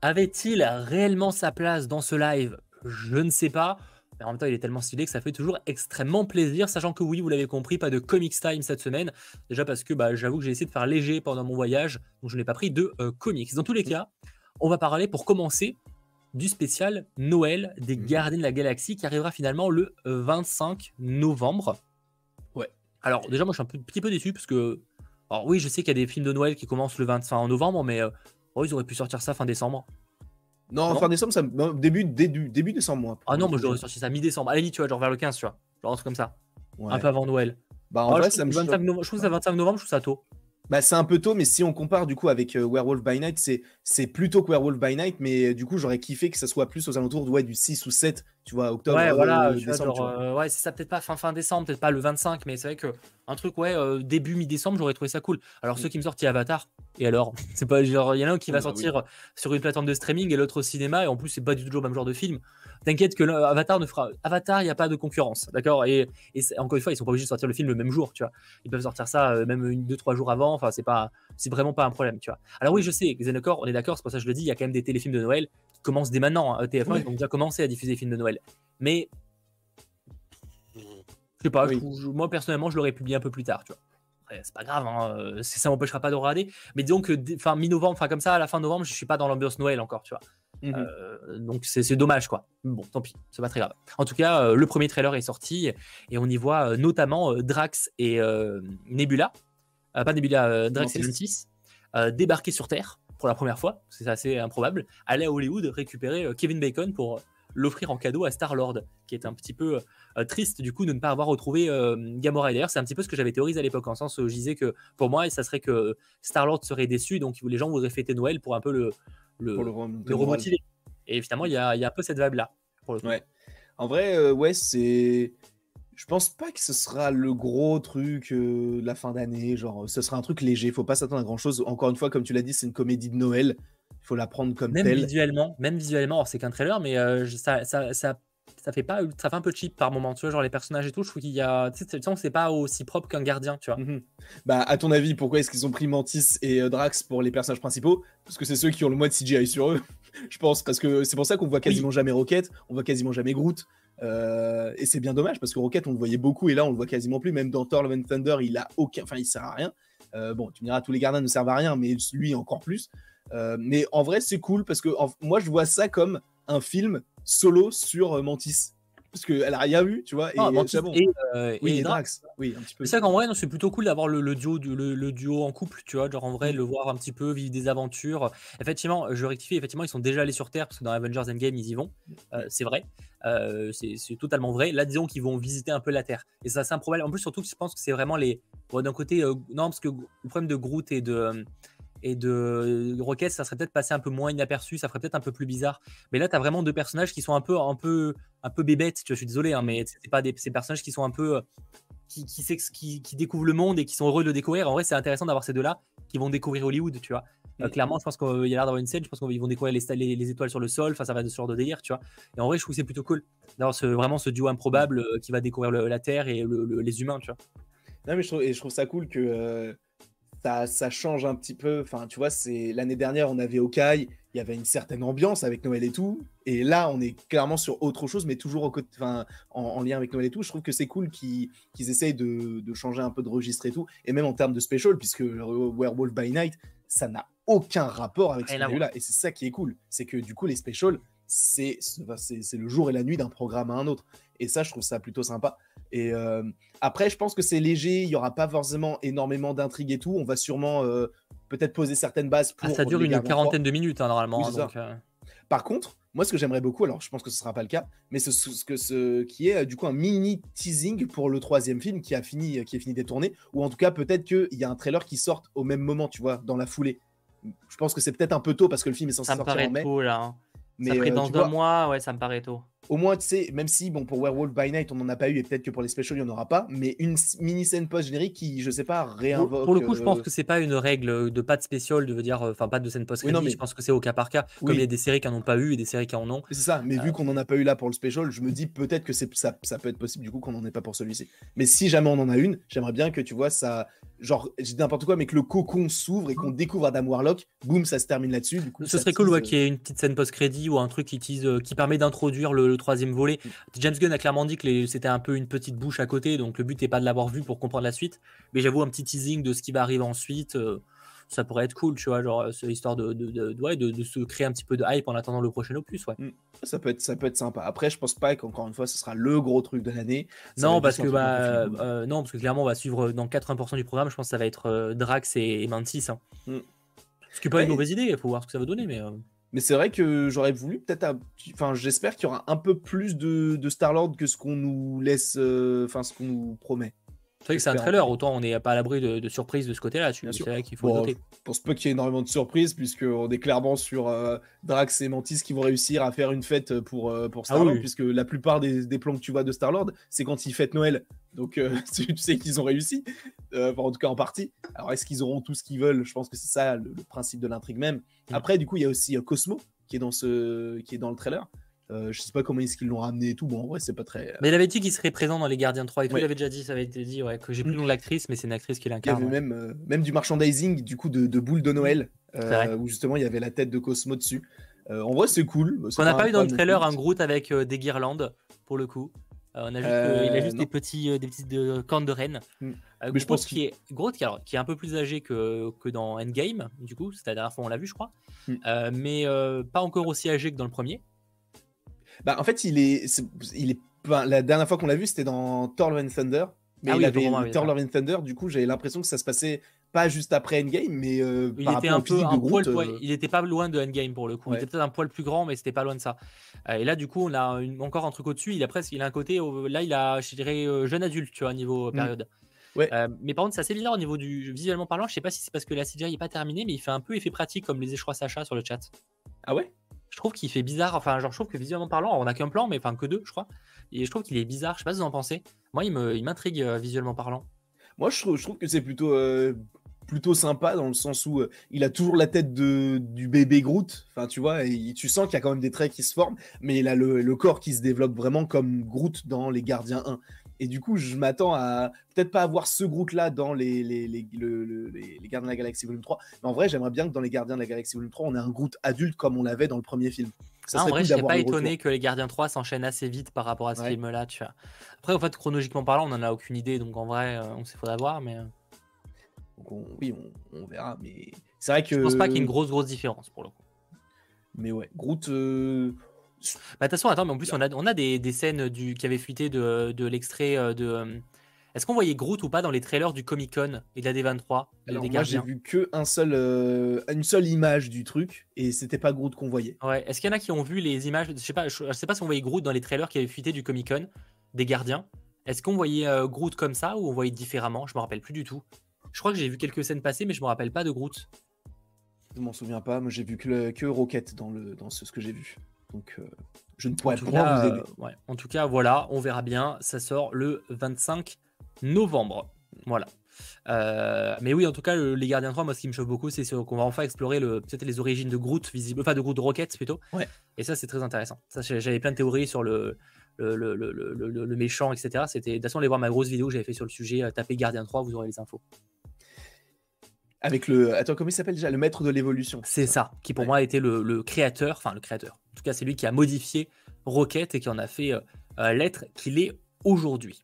A: Avait-il réellement sa place dans ce live? Je ne sais pas. Mais en même temps, il est tellement stylé que ça fait toujours extrêmement plaisir, sachant que oui, vous l'avez compris, pas de Comics Time cette semaine. Déjà parce que bah, j'avoue que j'ai essayé de faire léger pendant mon voyage, donc je n'ai pas pris de euh, comics. Dans tous les cas, on va parler pour commencer du spécial Noël des mhm. Gardiens de la Galaxie qui arrivera finalement le 25 novembre.
B: Ouais.
A: Alors déjà, moi je suis un petit peu déçu parce que... Alors oui, je sais qu'il y a des films de Noël qui commencent le 25 novembre, mais... Euh, Oh, ils auraient pu sortir ça fin décembre.
B: Non, fin décembre, ça, début, début, début décembre, moi.
A: Ah non, moi j'aurais sorti ça mi-décembre. Allez, tu vois, genre vers le 15, tu vois. Genre un truc comme ça. Un peu avant Noël.
B: Bah, en vrai, ça me
A: Je trouve que ça 25 novembre, je trouve ça tôt.
B: Bah, c'est un peu tôt, mais si on compare du coup avec euh, Werewolf by Night, c'est, plutôt que Werewolf by Night, mais euh, du coup, j'aurais kiffé que ça soit plus aux alentours ouais, du 6 ou 7, tu vois, octobre.
A: Ouais, voilà, euh, ouais, c'est ça, peut-être pas fin, fin décembre, peut-être pas le 25, mais c'est vrai que un truc, ouais, début mi-décembre, j'aurais trouvé ça cool. Alors, ceux mm. qui me sortent Avatar, et alors, c'est pas genre, il y en a un qui va bah sortir sur une plateforme de streaming et l'autre au cinéma, et en plus, c'est pas du tout le même genre de film. T'inquiète que Avatar ne fera. Avatar, il n'y a pas de concurrence, d'accord? Et, et, encore une fois, ils sont pas obligés de sortir le film le même jour, tu vois. Ils peuvent sortir ça même une, deux, trois jours avant, enfin, c'est pas c'est vraiment pas un problème, tu vois. Alors oui, je sais, Xenocor, on est d'accord, c'est pour ça que je le dis, il y a quand même des téléfilms de Noël qui commencent dès maintenant. Hein. TF1, ils ont déjà commencé à diffuser des films de Noël. Mais je sais pas, moi personnellement, je l'aurais publié un peu plus tard, tu vois. C'est pas grave, hein, euh, ça m'empêchera pas de regarder. Mais disons que fin mi-novembre, enfin comme ça, à la fin novembre, je suis pas dans l'ambiance Noël encore, tu vois. Mhm. Euh, donc c'est dommage quoi. Bon, tant pis, c'est pas très grave. En tout cas, euh, le premier trailer est sorti et on y voit notamment Drax et Nebula pas Nebula, Drax et Mantis, débarquer sur Terre pour la première fois, c'est assez improbable, aller à Hollywood récupérer Kevin Bacon pour l'offrir en cadeau à Star-Lord, qui est un petit peu triste du coup de ne pas avoir retrouvé Gamora. Et d'ailleurs, c'est un petit peu ce que j'avais théorisé à l'époque, en sens où je disais que pour moi, ça serait que Star-Lord serait déçu, donc les gens voudraient fêter Noël pour un peu le, le, remotiver. Et finalement, il y a, y a, un peu cette vibe-là.
B: Ouais. En vrai, ouais, c'est je pense pas que ce sera le gros truc euh, de la fin d'année. Genre, ce sera un truc léger. Faut pas s'attendre à grand chose. Encore une fois, comme tu l'as dit, c'est une comédie de Noël. Il faut la prendre comme
A: même
B: telle.
A: Visuellement, même visuellement, c'est qu'un trailer, mais euh, ça, ça, ça, ça, fait pas, ça fait un peu cheap par moment. Tu vois, genre les personnages et tout. Je trouve qu'il y a, tu sais, c'est pas aussi propre qu'un gardien, tu vois.
B: Mhm. Bah, à ton avis, pourquoi est-ce qu'ils ont pris Mantis et euh, Drax pour les personnages principaux? Parce que c'est ceux qui ont le moins de CGI sur eux. je pense, parce que c'est pour ça qu'on voit quasiment jamais Rocket, on voit quasiment jamais Groot. Euh, et c'est bien dommage parce que Rocket, on le voyait beaucoup et là, on le voit quasiment plus. Même dans Thor Love and Thunder, il a aucun, enfin, il sert à rien. Euh, bon, tu me diras, tous les gardiens ne servent à rien, mais lui encore plus. Euh, mais en vrai, c'est cool parce que moi, je vois ça comme un film solo sur Mantis parce qu'elle a rien vu, tu vois. Et,
A: ah, euh,
B: oui, et Drax. Oui, un petit peu.
A: C'est ça qu'en vrai, c'est plutôt cool d'avoir le, duo, le, duo en couple, tu vois. Genre en vrai, mm. le voir un petit peu vivre des aventures. Effectivement, je rectifie, effectivement, ils sont déjà allés sur Terre parce que dans Avengers Endgame, ils y vont. Euh, c'est vrai. Euh, c'est totalement vrai. Là, disons qu'ils vont visiter un peu la Terre. Et ça, c'est un problème. En plus, surtout, je pense que c'est vraiment les. D'un côté, non, parce que le problème de Groot et de et de Rocket, ça serait peut-être passé un peu moins inaperçu, ça ferait peut-être un peu plus bizarre. Mais là, tu as vraiment deux personnages qui sont un peu, un peu, un peu bébêtes. Tu vois, je suis désolé, hein, mais c'est pas des, ces personnages qui sont un peu, qui, qui découvrent le monde et qui sont heureux de le découvrir. En vrai, c'est intéressant d'avoir ces deux-là qui vont découvrir Hollywood, tu vois. Euh, clairement, je pense qu'il y a l'air d'avoir une scène, je pense qu'ils vont découvrir les, sta- les, les étoiles sur le sol, enfin, ça va de ce genre de délire, tu vois. Et en vrai, je trouve que c'est plutôt cool d'avoir ce, vraiment ce duo improbable euh, qui va découvrir le- la Terre et le- le- les humains, tu vois.
B: Non, mais je trouve, et je trouve ça cool que euh, ça, ça change un petit peu. Enfin, tu vois, c'est l'année dernière, on avait Hawkeye, il y avait une certaine ambiance avec Noël et tout. Et là, on est clairement sur autre chose, mais toujours au en, en lien avec Noël et tout. Je trouve que c'est cool qu'ils essayent de, de changer un peu de registre et tout. Et même en termes de special, puisque Werewolf by Night, ça n'a aucun rapport avec ce
A: Rien à
B: qu'on a eu là. Et c'est ça qui est cool. C'est que du coup, les specials, c'est le jour et la nuit d'un programme à un autre. Et ça, je trouve ça plutôt sympa. Et euh, après, je pense que c'est léger, il n'y aura pas forcément énormément d'intrigues et tout. On va sûrement euh, peut-être poser certaines bases pour.
A: Ah, ça dure une quarantaine de minutes, hein, normalement.
B: Oui,
A: hein, donc, euh,
B: Par contre, moi, ce que j'aimerais beaucoup, alors je pense que ce sera pas le cas, mais ce, ce, que ce qui est du coup un mini teasing pour le troisième film qui a fini, qui est fini ou en tout cas peut-être qu'il y a un trailer qui sorte au même moment, tu vois, dans la foulée. Je pense que c'est peut-être un peu tôt parce que le film est censé
A: ça me
B: sortir
A: paraît
B: en mai.
A: tôt, là. hein.
B: Mais
A: ça
B: euh,
A: dans deux
B: vois,
A: mois, ouais, ça me paraît tôt.
B: au moins, tu sais, même si, bon, pour Werewolf by Night, on n'en a pas eu, et peut-être que pour les specials, il n'y en aura pas, mais une s- mini scène post-générique qui, je sais pas, réinvoque.
A: pour le coup, je pense
B: euh,
A: que c'est pas une règle de pas de spécial, de dire, euh, enfin pas de scène post
B: Oui, non, mais-
A: Je pense que c'est au cas par cas. Comme
B: Oui.
A: il y a des séries qui en ont pas eu et des séries qui en ont.
B: C'est ça, mais
A: Euh.
B: vu qu'on n'en a pas eu là pour le special, je me dis peut-être que ça, ça peut être possible du coup qu'on n'en ait pas pour celui-ci. Mais si jamais on en a une, j'aimerais bien que tu vois ça, genre, je dis n'importe quoi, mais que le cocon s'ouvre et qu'on découvre Adam Warlock, boum, ça se termine là-dessus. Du coup,
A: Ce serait cool ouais,
B: euh,
A: qu'il y ait une petite scène post-crédit ou un truc qui, tease, euh, qui permet d'introduire le, le troisième volet.
B: Mm.
A: James Gunn a clairement dit que c'était un peu une petite bouche à côté, donc le but n'est pas de l'avoir vu pour comprendre la suite. Mais j'avoue, un petit teasing de ce qui va arriver ensuite, euh, ça pourrait être cool, tu vois, genre, euh, histoire de, de, de, ouais, de- de se créer un petit peu de hype en attendant le prochain opus. Ouais.
B: ça peut être, ça peut être sympa. Après, je pense pas qu'encore une fois, ce sera le gros truc de l'année.
A: Non parce, que, bah, euh, non, parce que clairement, on va suivre dans 80% du programme, je pense que ça va être euh, Drax et, et Mantis. hein.
B: Mm.
A: Ce qui n'est pas une mauvaise idée, il faut voir ce que ça va donner. Mais, euh,
B: Mais c'est vrai que j'aurais voulu peut-être, un enfin, j'espère qu'il y aura un peu plus de, de Star-Lord que ce qu'on nous laisse, enfin, ce qu'on nous promet.
A: C'est vrai que c'est un trailer, autant on n'est pas à l'abri de, de surprises de ce côté-là. C'est vrai qu'il faut
B: Bon,
A: noter.
B: Je pense pas qu'il y ait énormément de surprises, puisqu'on est clairement sur euh, Drax et Mantis qui vont réussir à faire une fête pour, euh, pour
A: Ah
B: Star-Lord,
A: oui.
B: puisque la plupart des, des plans que tu vois de Star-Lord, c'est quand ils fêtent Noël. Donc euh, tu sais qu'ils ont réussi, Euh, enfin, en tout cas en partie. Alors est-ce qu'ils auront tout ce qu'ils veulent? Je pense que c'est ça le, le principe de l'intrigue même.
A: Mm.
B: Après, du coup, il y a aussi Cosmo qui est dans, ce, qui est dans le trailer. Euh, je sais pas comment est-ce qu'ils l'ont ramené et tout. Bon, en vrai, c'est pas très.
A: Mais il avait dit qu'il serait présent dans les Gardiens 3 et tout.
B: Ouais.
A: Il avait déjà dit, ça avait été dit, ouais, que j'ai plus
B: Mm.
A: le nom de l'actrice, mais c'est une actrice qui
B: Il y
A: l'incarne.
B: avait
A: ouais.
B: même, euh, même du merchandising du coup de, de boules de Noël euh, où justement il y avait la tête de Cosmo dessus. Euh, en vrai c'est cool.
A: On n'a pas eu dans le trailer un Groot avec euh, des guirlandes, pour le coup. Euh, on a juste,
B: Euh,
A: euh, il a juste
B: non.
A: des, petits, euh, des petites euh, cornes de reine.
B: Mm.
A: Euh,
B: Mais je
A: Groot
B: pense
A: qui est, Groot qui, alors, qui est un peu plus âgé que, que dans Endgame, du coup, c'est la dernière fois on l'a vu, je crois.
B: Mm.
A: Euh, mais euh, pas encore aussi âgé que dans le premier.
B: Bah, en fait il est, il est la dernière fois qu'on l'a vu c'était dans Thor Love and Thunder. Mais
A: Ah
B: il
A: oui,
B: avait
A: oui,
B: Thor. Love and Thunder. Du coup j'avais l'impression que ça se passait pas juste après Endgame, mais euh,
A: Il
B: par
A: était un peu un poil,
B: Groot. euh,
A: il était pas loin de Endgame pour le coup.
B: Ouais.
A: Il était peut-être un poil plus grand, mais c'était pas loin de ça. Euh, et là, du coup, on a une- encore un truc au-dessus. Il a presque, il a un côté, là, il a, je dirais, jeune adulte, tu vois, niveau
B: Mm.
A: période.
B: Ouais.
A: Mais par contre, c'est assez bizarre au niveau du visuellement parlant. Je sais pas si c'est parce que la CGI est pas terminée, mais il fait un peu effet pratique, comme les je crois Sacha sur le chat.
B: Ah ouais?
A: Je trouve qu'il fait bizarre. Enfin, genre, je trouve que visuellement parlant, on a qu'un plan, mais enfin que deux, je crois. Et je trouve qu'il est bizarre. Je sais pas que vous en pensez. Moi, il me, il m'intrigue euh, visuellement parlant.
B: Moi, je trouve, je trouve que c'est plutôt, euh, plutôt sympa dans le sens où euh, il a toujours la tête de, du bébé Groot. Enfin, tu vois, et tu sens qu'il y a quand même des traits qui se forment, mais il a le, le corps qui se développe vraiment comme Groot dans Les Gardiens 1. Et du coup, je m'attends à peut-être pas avoir ce Groot-là dans les, les, les, le- le- les- les Gardiens de la Galaxie Volume 3, mais en vrai, j'aimerais bien que dans les Gardiens de la Galaxie Volume 3, on ait un Groot adulte comme on l'avait dans le premier film. Ça
A: Ah, en vrai, je serais pas
B: retour.
A: étonné que les Gardiens 3 s'enchaînent assez vite par rapport à ce
B: Ouais.
A: film-là, tu vois. Après, en fait, chronologiquement parlant, on en a aucune idée, donc en vrai, euh, on sait faudra voir, mais euh,
B: Donc on- oui, on, on verra, mais c'est vrai que.
A: je pense pas qu'il y ait une grosse, grosse différence pour le coup.
B: Mais ouais, Groot. euh,
A: Bah, de toute façon, attends, mais en plus, on a, on a des, des scènes du, qui avaient fuité de, de l'extrait euh, de. euh, Est-ce qu'on voyait Groot ou pas dans les trailers du Comic Con et de la D23 de-
B: Alors
A: des
B: moi j'ai vu que un seul, euh, une seule image du truc et c'était pas Groot qu'on voyait.
A: Ouais. Est-ce qu'il y en a qui ont vu les images? Je sais pas, je, je sais pas si on voyait Groot dans les trailers qui avaient fuité du Comic Con des Gardiens. Est-ce qu'on voyait euh, Groot comme ça ou on voyait différemment? Je me rappelle plus du tout. Je crois que j'ai vu quelques scènes passer, mais je me rappelle pas de Groot.
B: Je m'en souviens pas, moi j'ai vu que, le- que Rocket dans, le, dans ce, ce que j'ai vu. Donc, euh, je ne pourrais pas vous aider.
A: euh, ouais. en tout cas, voilà, on verra bien. Ça sort le 25 novembre. Voilà. Euh, mais oui, en tout cas, le- les Gardiens 3, moi, ce qui me chauffe beaucoup, c'est ce- qu'on va enfin explorer le, peut-être les origines de Groot, visible, enfin de Groot de Rocket plutôt.
B: Ouais.
A: Et ça, c'est très intéressant. Ça, j'avais plein de théories sur le, méchant, etc. C'était, de toute façon, allez voir ma grosse vidéo que j'avais fait sur le sujet. Tapez Gardien 3, vous aurez les infos.
B: Avec le. Attends, comment il s'appelle déjà Le maître de l'évolution.
A: C'est ça, qui pour
B: Ouais.
A: moi a été le, le créateur, enfin le créateur. En tout cas, c'est lui qui a modifié Rocket et qui en a fait euh, euh, l'être qu'il est aujourd'hui.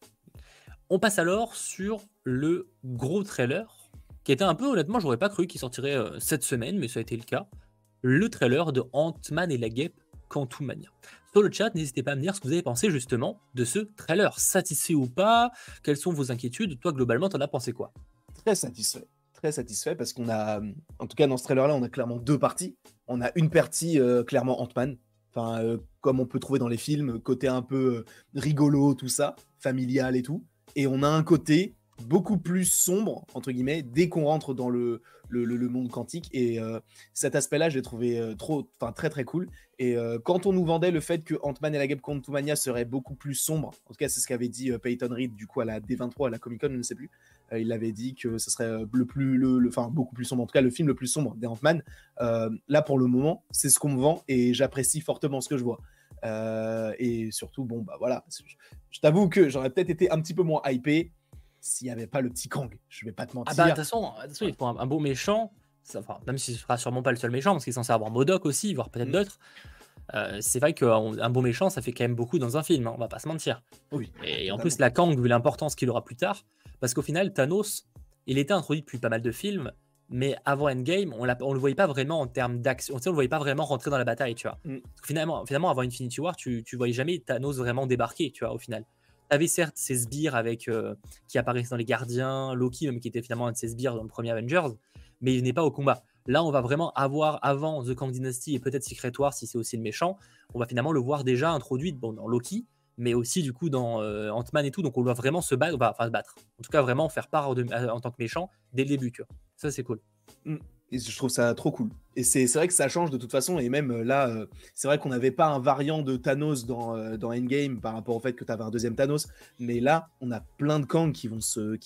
A: On passe alors sur le gros trailer, qui était un peu, honnêtement, j'aurais pas cru qu'il sortirait euh, cette semaine, mais ça a été le cas. Le trailer de Ant-Man et la guêpe Quantumania. Sur le chat, n'hésitez pas à me dire ce que vous avez pensé justement de ce trailer. Satisfait ou pas? Quelles sont vos inquiétudes? Toi, globalement, t'en as pensé quoi?
B: Très satisfait. Satisfait parce qu'on a. En tout cas, dans ce trailer-là, on a clairement deux parties. On a une partie euh, clairement Ant-Man. Enfin, euh, comme on peut trouver dans les films, côté un peu euh, rigolo, tout ça, familial et tout. Et on a un côté beaucoup plus sombre, entre guillemets, dès qu'on rentre dans le, le, le- monde quantique. Et euh, cet aspect-là, je l'ai trouvé euh, très très cool. Et euh, quand on nous vendait le fait que Ant-Man et la Guêpe Quantumania serait beaucoup plus sombre, en tout cas c'est ce qu'avait dit Peyton Reed du coup à la D23, à la Comic Con, je ne sais plus, il avait dit que ce serait le plus, le, beaucoup plus sombre, en tout cas le film le plus sombre des Ant-Man. Là pour le moment, c'est ce qu'on me vend et j'apprécie fortement ce que je vois. Et surtout, bon bah voilà, je, je t'avoue que j'aurais peut-être été un petit peu moins hypé s'il n'y avait pas le petit Kang. Je vais pas te mentir.
A: Ah bah, de toute façon, faut un, un beau méchant. Ça- enfin, même si ce sera sûrement pas le seul méchant, parce qu'il est censé avoir Modoc aussi, voire peut-être
B: Mm.
A: d'autres. Euh, c'est vrai qu'un un beau méchant, ça fait quand même beaucoup dans un film, hein, on va pas se mentir.
B: Oui,
A: Et en plus, la Kang, vu l'importance qu'il aura plus tard, parce qu'au final, Thanos, il était introduit depuis pas mal de films, mais avant Endgame, on, on le voyait pas vraiment en termes d'action, on le voyait pas vraiment rentrer dans la bataille, tu vois.
B: Mm.
A: Finalement, finalement, avant Infinity War, tu, tu voyais jamais Thanos vraiment débarquer, tu vois, au final. T'avais certes ses sbires avec, euh, qui apparaissent dans les Gardiens, Loki même qui était finalement un de ses sbires dans le premier Avengers, mais il venait pas au combat. Là, on va vraiment avoir, avant The Kang Dynasty et peut-être Secret War, si c'est aussi le méchant, on va finalement le voir déjà introduit bon, dans Loki, mais aussi du coup dans euh, Ant-Man et tout. Donc on doit vraiment se battre, enfin, se battre. En tout cas, vraiment faire part de- en tant que méchant dès le début. Ça, c'est cool.
B: Je trouve ça trop cool. Et c'est vrai que ça change de toute façon. Et même euh, là, euh, c'est vrai qu'on n'avait pas un variant de Thanos dans, euh, Endgame par rapport au fait que tu avais un deuxième Thanos. Mais là, on a plein de Kang qui vont se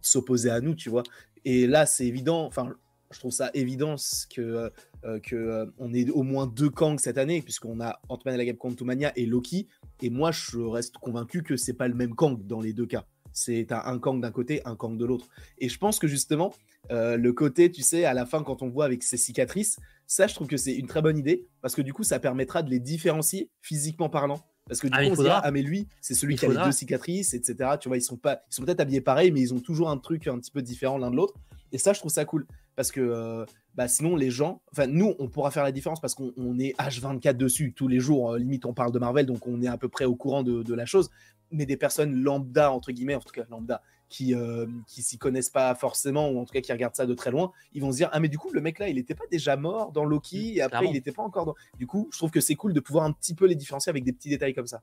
B: s'opposer à nous, tu vois. Et là, c'est évident. Enfin, je trouve ça évident que euh, que on ait au moins deux Kang cette année, puisqu'on a Ant-Man et la Guêpe Quantumania et Loki. Et moi, je reste convaincu que c'est pas le même Kang dans les deux cas. C'est un, un Kang d'un côté, un Kang de l'autre. Et je pense que justement, euh, le côté, tu sais, à la fin, quand on voit avec ses cicatrices, ça, je trouve que c'est une très bonne idée parce que du coup, ça permettra de les différencier physiquement parlant. Parce que du
A: Ah,
B: coup, on se dira, ah, mais lui, c'est celui
A: Il
B: qui a les deux cicatrices, etc. Tu vois, ils sont pas, ils sont peut-être habillés pareil, mais ils ont toujours un truc un petit peu différent l'un de l'autre. Et ça, je trouve ça cool parce que euh, bah, sinon, les gens, enfin, nous, on pourra faire la différence parce qu'on on est H24 dessus tous les jours. euh, limite, on parle de Marvel, donc on est à peu près au courant de, de la chose. Mais des personnes lambda, entre guillemets, en tout cas lambda, qui, euh, qui s'y connaissent pas forcément, ou en tout cas qui regardent ça de très loin, ils vont se dire Ah, mais du coup, le mec là, il était pas déjà mort dans Loki, et après,
A: clairement.
B: il était pas encore dans. Du coup, je trouve que c'est cool de pouvoir un petit peu les différencier avec des petits détails comme ça.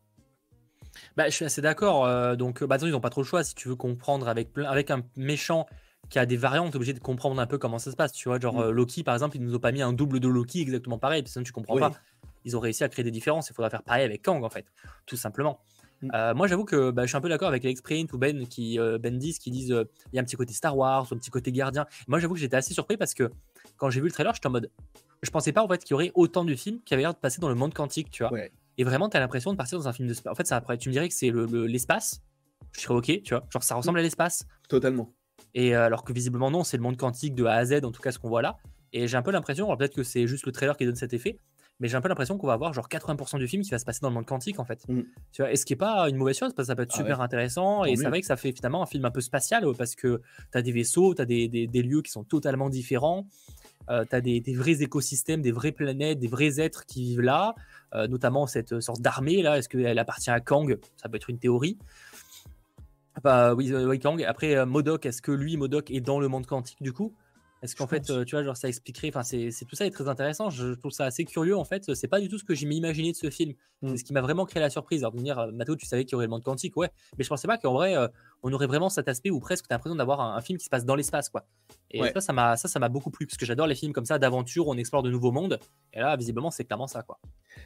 A: Bah, je suis assez d'accord. euh, donc, euh, bah, attends, ils n'ont pas trop le choix. Si tu veux comprendre avec, plein- avec un méchant qui a des variantes, t'es obligé de comprendre un peu comment ça se passe. Tu vois, genre
B: Mm.
A: Loki, par exemple, ils nous ont pas mis un double de Loki exactement pareil, parce que sinon tu comprends
B: Oui.
A: pas. Ils ont réussi à créer des différences. Il faudra faire pareil avec Kang, en fait, tout simplement.
B: Mm.
A: Euh, moi, j'avoue que bah, je suis un peu d'accord avec Alex Print ou Ben qui euh, Ben 10 qui disent euh, il y a un petit côté Star Wars, un petit côté gardien. Moi, j'avoue que j'étais assez surpris parce que quand j'ai vu le trailer, j'étais en mode je pensais pas en fait qu'il y aurait autant de films qui avaient l'air de passer dans le monde quantique, tu vois.
B: Ouais.
A: Et vraiment, tu as l'impression de partir dans un film de. En fait, ça, après, tu me dirais que c'est le- le- l'espace. je serais ok, tu vois. Genre, ça ressemble à l'espace.
B: Totalement.
A: Et alors que visiblement, non, c'est le monde quantique de A à Z, en tout cas, ce qu'on voit là. Et j'ai un peu l'impression, peut-être que c'est juste le trailer qui donne cet effet, mais j'ai un peu l'impression qu'on va avoir genre 80% du film qui va se passer dans le monde quantique, en fait.
B: Mm.
A: Tu vois, et ce qui est pas une mauvaise chose, parce que ça peut être
B: Ah
A: super intéressant,
B: Tant
A: et c'est vrai que ça fait finalement un film un peu spatial, euh, parce que tu as des vaisseaux, tu as des, des- des lieux qui sont totalement différents, tu as des, des vrais écosystèmes, des vraies planètes, des vrais êtres qui vivent là, euh, notamment cette sorte d'armée là, est-ce qu'elle appartient à Kang? Ça peut être une théorie. Bah oui, euh, oui, Kang. Après, euh, Modoc, est-ce que lui, Modoc, est dans le monde quantique du coup? Est-ce qu'en fait,
B: pense.
A: euh, tu vois, genre ça expliquerait, enfin, c'est tout ça est très intéressant. Je trouve ça assez curieux en fait. C'est pas du tout ce que j'ai imaginé de ce film.
B: Mm.
A: C'est ce qui m'a vraiment créé la surprise. Alors, de me dire, euh, tu savais qu'il y aurait le monde quantique, ouais. Mais je pensais pas qu'en vrai, euh, on aurait vraiment cet aspect où presque tu as l'impression d'avoir un, un film qui se passe dans l'espace, quoi. Et
B: Ouais.
A: ça, ça m'a ça, ça m'a beaucoup plu parce que j'adore les films comme ça d'aventure, où on explore de nouveaux mondes. Et là, visiblement, c'est clairement ça, quoi.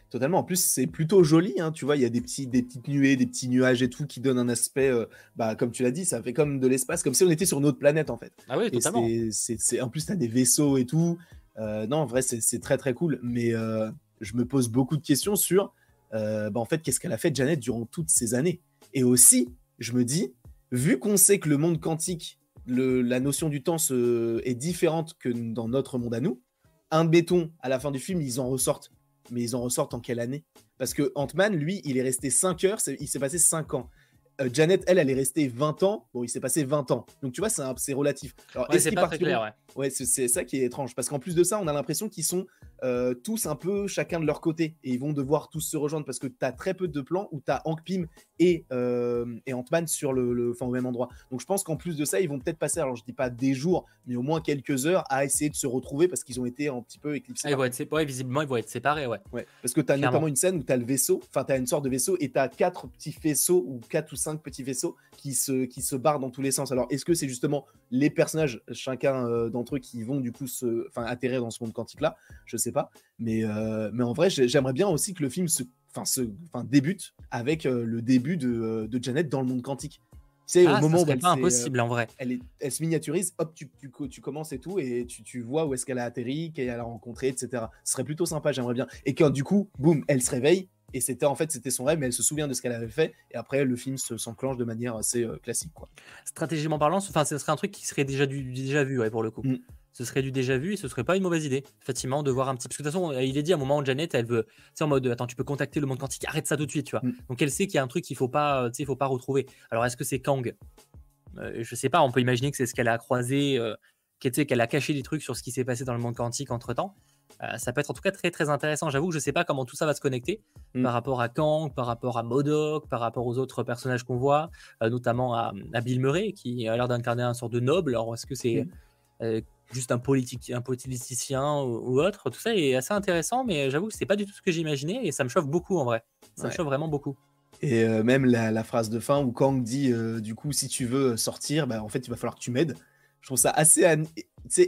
B: Totalement. En plus, c'est plutôt joli. Hein, tu vois, il y a des, petits, des petites nuées, des petits nuages et tout qui donnent un aspect, euh, bah, comme tu l'as dit, ça fait comme de l'espace, comme si on était sur une autre planète en fait.
A: Ah oui, totalement.
B: c'est- en plus, tu as des vaisseaux et tout. Euh, non, en vrai, c'est très très cool. Mais euh, je me pose beaucoup de questions sur, bah, en fait, qu'est-ce qu'elle a fait, Janet, durant toutes ces années? Et aussi, je me dis, vu qu'on sait que le monde quantique, le- la notion du temps se- est différente que dans notre monde à nous, un béton, à la fin du film, ils en ressortent. Mais ils en ressortent en quelle année? Parce que Ant-Man, lui, il est resté 5 heures, il s'est passé 5 ans. Euh, Janet, elle, elle est restée 20 ans. Bon, il s'est passé 20 ans. Donc, tu vois, c'est relatif. Alors,
A: Ouais,
B: est-ce
A: c'est pas très
B: partiront-
A: clair, ouais.
B: Ouais, c'est- c'est ça qui est étrange. Parce qu'en plus de ça, on a l'impression qu'ils sont euh, tous un peu chacun de leur côté. Et ils vont devoir tous se rejoindre parce que tu as très peu de plans où tu as Hank Pym et, euh, et Ant-Man sur le, au même endroit. Donc je pense qu'en plus de ça, ils vont peut-être passer, alors je dis pas des jours, mais au moins quelques heures à essayer de se retrouver parce qu'ils ont été un petit peu éclipsés.
A: Ah, ils vont être ouais, visiblement, ils vont être séparés, ouais.
B: Ouais, parce que tu as
A: Clairement.
B: notamment une scène où tu as le vaisseau, enfin tu as une sorte de vaisseau et tu as quatre petits vaisseaux ou quatre ou cinq petits vaisseaux qui se, qui se barrent dans tous les sens. Alors est-ce que c'est justement les personnages, chacun euh, d'entre eux, qui vont du coup se, enfin, atterrir dans ce monde quantique là Je sais pas. Mais, euh, mais en vrai, j'ai- j'aimerais bien aussi que le film se, enfin, se, enfin, débute avec euh, le début de, de Janet dans le monde quantique.
A: Ah,
B: au
A: ça
B: moment où elle,
A: pas impossible en vrai.
B: elle, est- elle se miniaturise, hop, tu, tu, tu commences et tout, et tu, tu vois où est-ce qu'elle a atterri, qu'elle a rencontré, etc. Ce serait plutôt sympa, j'aimerais bien. Et quand du coup, boum, elle se réveille, et c'était en fait c'était son rêve, mais elle se souvient de ce qu'elle avait fait, et après le film se- s'enclenche de manière assez euh, classique, quoi.
A: Stratégiquement parlant, enfin, ce serait un truc qui serait déjà du, du déjà vu, ouais, pour le coup.
B: Mm.
A: Ce serait du déjà vu et ce serait pas une mauvaise idée, effectivement, de voir un petit. Parce que de toute façon, il est dit à un moment, Janet, elle veut. Tu sais, en mode, attends, tu peux contacter le monde quantique, arrête ça tout de suite, tu vois.
B: Mm.
A: Donc elle sait qu'il y a un truc qu'il faut pas, euh, tu sais, il faut pas retrouver. Alors est-ce que c'est Kang? Euh, Je sais pas, on peut imaginer que c'est ce qu'elle a croisé, euh, qu'elle a caché des trucs sur ce qui s'est passé dans le monde quantique entre temps. Ça peut être en tout cas très très intéressant. J'avoue que je sais pas comment tout ça va se connecter
B: Mm.
A: par rapport à Kang, par rapport à Modoc, par rapport aux autres personnages qu'on voit, euh, notamment à, à Bill Murray qui a l'air d'incarner un sort de noble. Alors est-ce que c'est
B: Mm.
A: euh, juste un politique, un politicien ou, ou autre? Tout ça est assez intéressant, mais j'avoue que c'est pas du tout ce que j'imaginais et ça me chauffe beaucoup en vrai. Ça me chauffe vraiment beaucoup.
B: Et euh, même la, la phrase de fin où Kang dit, euh, du coup, si tu veux sortir, bah, en fait, il va falloir que tu m'aides. Je trouve ça assez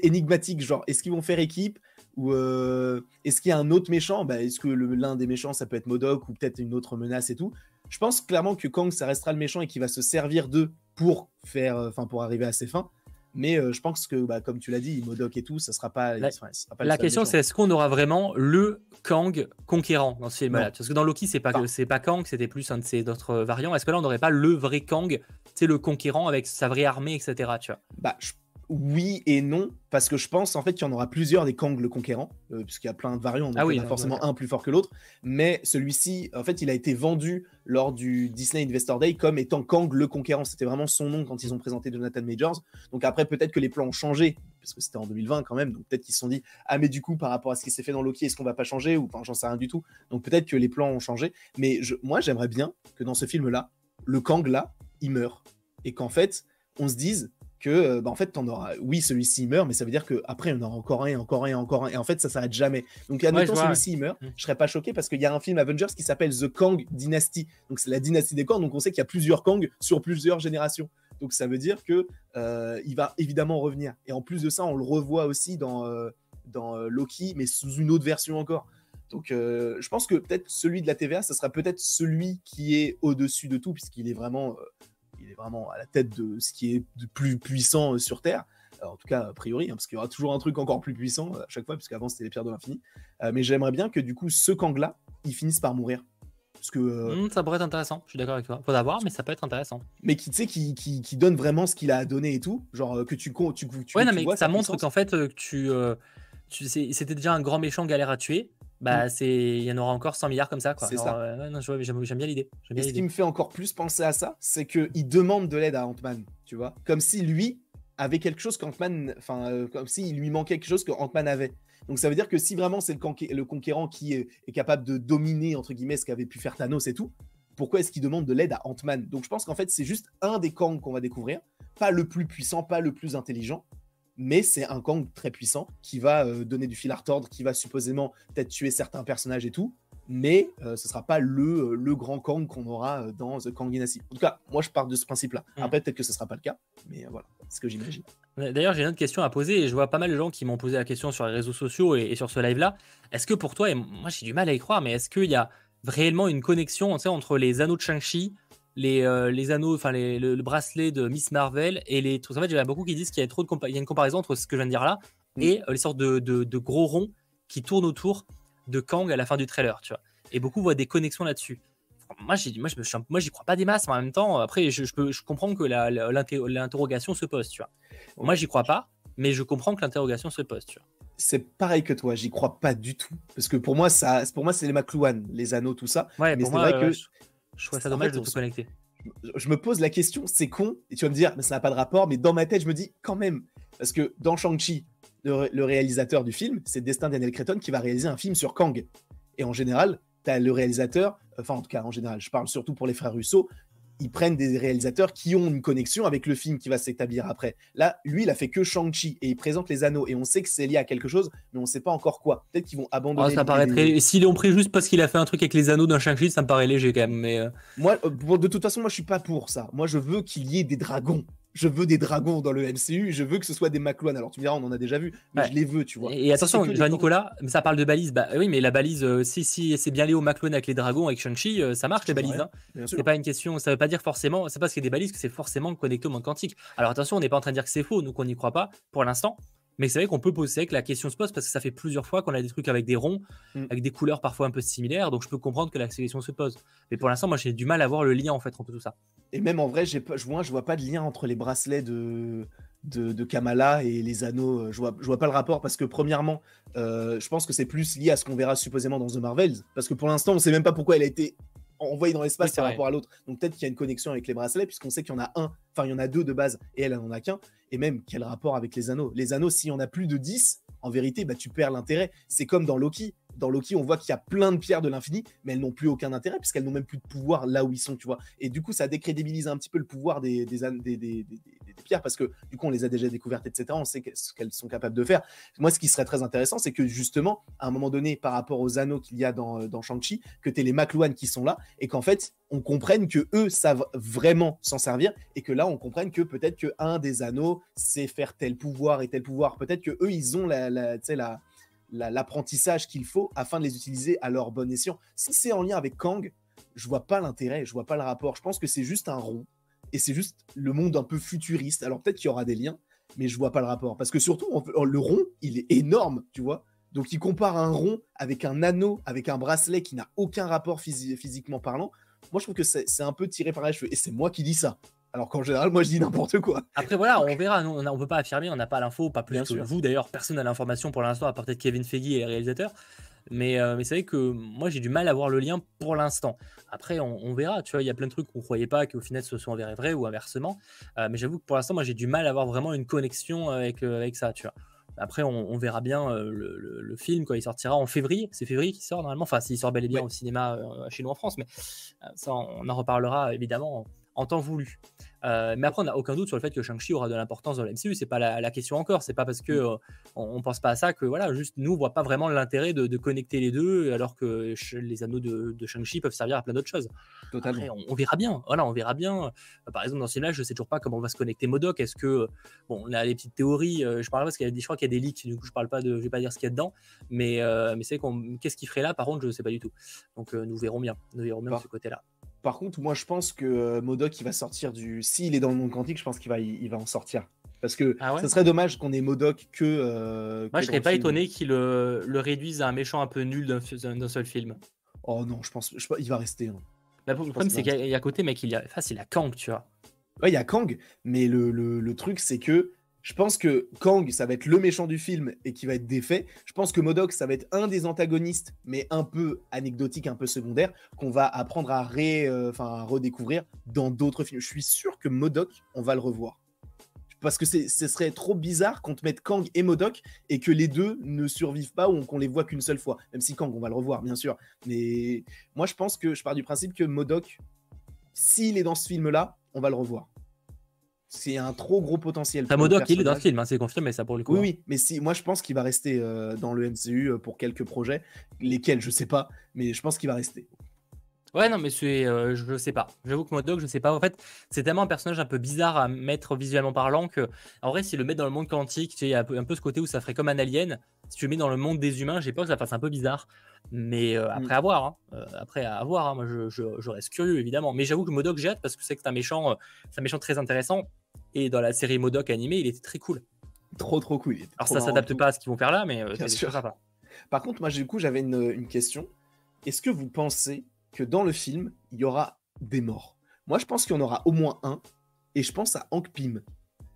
B: énigmatique, genre, est-ce qu'ils vont faire équipe? Ou euh, est-ce qu'il y a un autre méchant? Bah, Est-ce que l'un des méchants, ça peut être Modoc ou peut-être une autre menace et tout Je pense clairement que Kang, ça restera le méchant et qu'il va se servir d'eux pour faire, euh, enfin, pour arriver à ses fins. Mais euh, je pense que, bah, comme tu l'as dit, Modoc et tout, ça sera pas.
A: La-
B: sera pas
A: La question c'est est-ce qu'on aura vraiment le Kang conquérant dans ce film-là? Parce que dans Loki, c'est pas,
B: Pas.
A: c'est pas Kang, c'était plus un de ses d'autres variants. Est-ce que là, on n'aurait pas le vrai Kang, c'est le conquérant avec sa vraie armée, etc. Tu vois?
B: Bah, je- oui et non, parce que je pense en fait qu'il y en aura plusieurs des Kang le conquérant, euh, puisqu'il y a plein de variants, donc
A: Ah oui,
B: il y en a forcément
A: d'accord.
B: un plus fort que l'autre. Mais celui-ci, en fait, il a été vendu lors du Disney Investor Day comme étant Kang le conquérant. C'était vraiment son nom quand ils ont présenté Jonathan Majors. Donc après, peut-être que les plans ont changé, parce que c'était en 2020 quand même, donc peut-être qu'ils se sont dit, ah mais du coup, par rapport à ce qui s'est fait dans Loki, est-ce qu'on va pas changer Ou enfin, j'en sais rien du tout. Donc peut-être que les plans ont changé. Mais je- moi, j'aimerais bien que dans ce film-là, le Kang là, il meurt. Et qu'en fait, on se dise que euh, bah, en fait t'en auras oui celui-ci meurt mais ça veut dire que après il y en aura encore un encore un encore un et en fait ça s'arrête jamais. Donc admettons
A: vois,
B: celui-ci meurt
A: Mm.
B: je serais pas choqué parce qu'il y a un film Avengers qui s'appelle The Kang Dynasty. Donc c'est la dynastie des Kang donc on sait qu'il y a plusieurs Kang sur plusieurs générations. Donc ça veut dire que euh, il va évidemment revenir. Et en plus de ça on le revoit aussi dans euh, dans euh, Loki mais sous une autre version encore. Donc je pense que peut-être celui de la TVA ça sera peut-être celui qui est au-dessus de tout puisqu'il est vraiment il est vraiment à la tête de ce qui est de plus puissant euh, sur Terre. Alors, en tout cas, a priori, hein, parce qu'il y aura toujours un truc encore plus puissant euh, à chaque fois, puisqu'avant c'était les pierres de l'infini. Euh, mais j'aimerais bien que du coup, ce Kang-là, il finisse par mourir. Parce que, euh,
A: Hmm, Ça pourrait être intéressant, je suis d'accord avec toi. Faut d'avoir, mais ça peut être intéressant.
B: mais qui, tu sais, qui, qui, qui donne vraiment ce qu'il a à donner et tout. Genre euh, que tu, tu, tu,
A: Ouais, non,
B: tu
A: mais
B: vois
A: ça montre qu'en fait, euh, tu, euh, tu c'était déjà un grand méchant galère à tuer. Bah, c'est, il y en aura encore 100 milliards comme ça, quoi.
B: C'est
A: Genre,
B: ça.
A: euh, non, j'aime, j'aime bien l'idée. J'aime
B: Et
A: bien
B: ce qui me fait encore plus penser à ça, c'est qu'il demande de l'aide à Ant-Man, tu vois. Comme si lui avait quelque chose qu'Ant-Man, enfin, euh, comme s'il lui manquait quelque chose que Ant-Man avait. Donc ça veut dire que si vraiment c'est le, conqué- le conquérant qui est, est capable de dominer, entre guillemets, ce qu'avait pu faire Thanos et tout, pourquoi est-ce qu'il demande de l'aide à Ant-Man? Donc je pense qu'en fait, c'est juste un des Kang qu'on va découvrir, pas le plus puissant, pas le plus intelligent, mais c'est un Kang très puissant qui va euh, donner du fil à retordre, qui va supposément peut-être tuer certains personnages et tout. mais euh, ce sera pas le, le grand Kang qu'on aura euh, dans The Kang Dynasty. En tout cas, moi je pars de ce principe-là.
A: Mm.
B: Après, peut-être que ce sera pas le cas, mais euh, voilà, c'est ce que j'imagine.
A: D'ailleurs, j'ai une autre question à poser et je vois pas mal de gens qui m'ont posé la question sur les réseaux sociaux et, et sur ce live-là. Est-ce que pour toi, et moi j'ai du mal à y croire, mais est-ce qu'il y a réellement une connexion tu sais, entre les anneaux de Shang-Chi, les, euh, les anneaux, enfin les- le, le bracelet de Miss Marvel et les trucs En fait, il y a beaucoup qui disent qu'il y a trop de compa- il y a une comparaison entre ce que je viens de dire là
B: Mm.
A: et euh, les sortes de, de- de gros ronds qui tournent autour de Kang à la fin du trailer, tu vois. Et beaucoup voient des connexions là-dessus. Moi, j'ai, moi, je me, moi, j'y crois pas des masses, mais en même temps, après, je, je peux, je comprends que l'interrogation se pose, tu vois. Moi, j'y crois pas, mais je comprends que l'interrogation se pose, tu vois.
B: C'est pareil que toi, j'y crois pas du tout. Parce que pour moi, ça, pour moi c'est les McLuhan, les anneaux, tout ça.
A: Ouais,
B: Mais c'est vrai
A: euh,
B: que-
A: je, je trouve ça
B: en
A: dommage
B: fait,
A: de tout
B: se-
A: connecter.
B: je- je me pose la question, c'est con, et tu vas me dire, mais ça n'a pas de rapport, mais dans ma tête, je me dis quand même, parce que dans Shang-Chi, le, ré- le réalisateur du film, c'est Destin Daniel Cretton qui va réaliser un film sur Kang. Et en général, tu as le réalisateur, enfin en tout cas en général, je parle surtout pour les frères Russo, ils prennent des réalisateurs qui ont une connexion avec le film qui va s'établir après. Là, lui, il a fait que Shang-Chi et il présente les anneaux et on sait que c'est lié à quelque chose, mais on sait pas encore quoi. Peut-être qu'ils vont abandonner.
A: Oh, ça
B: l'idée
A: paraît
B: des-
A: très... S'ils l'ont pris juste parce qu'il a fait un truc avec les anneaux d'un Shang-Chi, ça me paraît léger quand même. Mais euh,
B: Moi, euh, de toute façon, moi, je suis pas pour ça. Moi, je veux qu'il y ait des dragons. Je veux des dragons dans le MCU. Je veux que ce soit des McLuhan. Alors, tu me diras, on en a déjà vu, mais
A: Ouais.
B: je les veux, tu vois.
A: Et, et attention,
B: c'est que
A: je vois
B: des
A: Nicolas, mais ça parle de balise. Bah oui, mais la balise, euh, si, si c'est bien lié au McLuhan avec les dragons, avec Shang-Chi, euh, ça marche les balises. hein.
B: Bien sûr.
A: C'est pas une question, ça veut pas dire forcément, c'est pas parce qu'il y a des balises que c'est forcément connecté au monde quantique. Alors attention, on n'est pas en train de dire que c'est faux, nous qu'on n'y croit pas pour l'instant. Mais c'est vrai qu'on peut poser que la question se pose parce que ça fait plusieurs fois qu'on a des trucs avec des ronds,
B: Mm.
A: avec des couleurs parfois un peu similaires, donc je peux comprendre que la question se pose. Mais pour l'instant, moi j'ai du mal à voir le lien en fait entre tout ça.
B: Et même en vrai, j'ai pas, je vois, je vois pas de lien entre les bracelets de, de, de Kamala et les anneaux. Je vois, je vois pas le rapport parce que premièrement, euh, je pense que c'est plus lié à ce qu'on verra supposément dans The Marvels. Parce que pour l'instant, on sait même pas pourquoi elle a été envoyée dans l'espace
A: Oui,
B: par
A: vrai.
B: rapport à l'autre. Donc peut-être qu'il y a une connexion avec les bracelets puisqu'on sait qu'il y en a un, enfin il y en a deux de base et elle, elle en a qu'un. Et même quel rapport avec les anneaux? Les anneaux, s'il y en a plus de 10, en vérité, bah, tu perds l'intérêt. C'est comme dans Loki. Dans Loki, on voit qu'il y a plein de pierres de l'infini, mais elles n'ont plus aucun intérêt puisqu'elles n'ont même plus de pouvoir là où ils sont, tu vois. Et du coup, ça décrédibilise un petit peu le pouvoir des, des, des, des- pierres parce que du coup, on les a déjà découvertes, etc. On sait ce qu'elles sont capables de faire. Moi, ce qui serait très intéressant, c'est que justement, à un moment donné, par rapport aux anneaux qu'il y a dans, dans Shang-Chi, que tu les McLuhan qui sont là et qu'en fait, on comprenne que eux savent vraiment s'en servir et que là, on comprenne que peut-être que un des anneaux, c'est faire tel pouvoir et tel pouvoir. Peut-être que eux, ils ont la, la- l'apprentissage qu'il faut afin de les utiliser à leur bon escient. Si c'est en lien avec Kang, je vois pas l'intérêt, je vois pas le rapport. Je pense que c'est juste un rond et c'est juste le monde un peu futuriste. Alors peut-être qu'il y aura des liens, mais je vois pas le rapport parce que surtout en- le rond, il est énorme, tu vois. Donc il compare un rond avec un anneau, avec un bracelet qui n'a aucun rapport physi- physiquement parlant. Moi je trouve que c'est c'est un peu tiré par les cheveux et c'est moi qui dis ça. Alors qu'en général, moi je dis n'importe quoi.
A: Après voilà, on verra. Nous, on ne peut pas affirmer, on n'a pas l'info, pas plus
B: Bien
A: que
B: sûr.
A: vous d'ailleurs. Personne n'a l'information pour l'instant, à part peut-être Kevin Feige et les réalisateurs. Mais, euh, mais c'est vrai que moi j'ai du mal à voir le lien pour l'instant. Après, on, on verra. Tu vois, il y a plein de trucs qu'on croyait pas qu'au final ce soit avéré vrai ou inversement. Euh, mais j'avoue que pour l'instant, moi j'ai du mal à avoir vraiment une connexion avec, euh, avec ça. Tu vois. Après, on, on verra bien le, le- le film quand il sortira en février. C'est février qui sort normalement. Enfin, s'il sort bel et bien
B: Ouais.
A: au cinéma chez nous en France. Mais ça, on en reparlera évidemment en, en temps voulu. Euh, mais après, on n'a aucun doute sur le fait que Shang-Chi aura de l'importance dans le MCU. C'est pas la, la question encore. C'est pas parce que euh, on, on pense pas à ça que voilà, juste nous on voit pas vraiment l'intérêt de, de connecter les deux, alors que les anneaux de, de Shang-Chi peuvent servir à plein d'autres choses. Après, on, on verra bien. Voilà, on verra bien. Euh, par exemple, dans ce film-là, je sais toujours pas comment on va se connecter Modoc. Est-ce que euh, bon, on a les petites théories. je parle parce qu'il y a des, je crois qu'il y a des leaks. Du coup, je parle pas de, je vais pas dire ce qu'il y a dedans. Mais euh, mais c'est qu'on, qu'est-ce qu'il ferait là Par contre, je sais pas du tout. Donc nous verrons bien. Nous verrons bien de ce côté-là.
B: Par contre, moi je pense que euh, Modoc il va sortir du. S'il est dans le monde quantique, je pense qu'il va, il, il va en sortir. Parce que
A: Ah ouais?
B: ça serait dommage qu'on ait Modoc que. euh,
A: Moi,
B: que
A: je serais pas
B: film.
A: étonné qu'ils le, le réduisent à un méchant un peu nul d'un, seul film.
B: Oh non, je pense, je, il va rester. hein.
A: Bah, le problème, c'est
B: qu'il
A: qu'il y a- il y a à côté, mec, il y a, enfin, c'est la Kang, tu vois.
B: Ouais, il y a Kang, mais le, le- le truc, c'est que je pense que Kang, ça va être le méchant du film et qui va être défait. Je pense que Modoc, ça va être un des antagonistes, mais un peu anecdotique, un peu secondaire, qu'on va apprendre à, euh, redécouvrir dans d'autres films. Je suis sûr que Modoc, on va le revoir. Parce que ce serait trop bizarre qu'on te mette Kang et Modoc et que les deux ne survivent pas ou qu'on les voit qu'une seule fois. Même si Kang, on va le revoir, bien sûr. Mais moi, je pense que je pars du principe que Modoc, s'il est dans ce film-là, on va le revoir. C'est un trop gros potentiel.
A: Enfin,
B: pour le
A: Modoc, il est dans le film, hein, c'est confirmé ça pour le coup.
B: Oui,
A: hein.
B: oui, mais si, moi je pense qu'il va rester euh, dans le MCU euh, pour quelques projets, lesquels je sais pas, mais je pense qu'il va rester.
A: Ouais, non, mais c'est, euh, je sais pas. J'avoue que Modoc, je sais pas. En fait, c'est tellement un personnage un peu bizarre à mettre visuellement parlant que, en vrai, si le met dans le monde quantique, tu sais, il y a un peu, un peu ce côté où ça ferait comme un alien. Si tu le mets dans le monde des humains, j'ai peur que ça fasse un peu bizarre. Mais euh, après,
B: Mm.
A: à voir. hein. Euh, après, à voir. hein. Moi, je, je- je reste curieux, évidemment. Mais j'avoue que Modoc, j'ai hâte parce que c'est que c'est un méchant, euh, c'est un méchant très intéressant. Et dans la série Modoc animée, il était très cool.
B: Trop trop cool. il était
A: Alors,
B: trop
A: ça s'adapte pas à ce qu'ils vont faire là, mais euh, c'est
B: sûr.
A: sympa.
B: Par contre, moi du coup j'avais une, une question. Est-ce que vous pensez que dans le film il y aura des morts? Moi je pense qu'il y en aura au moins un, et je pense à Hank Pym.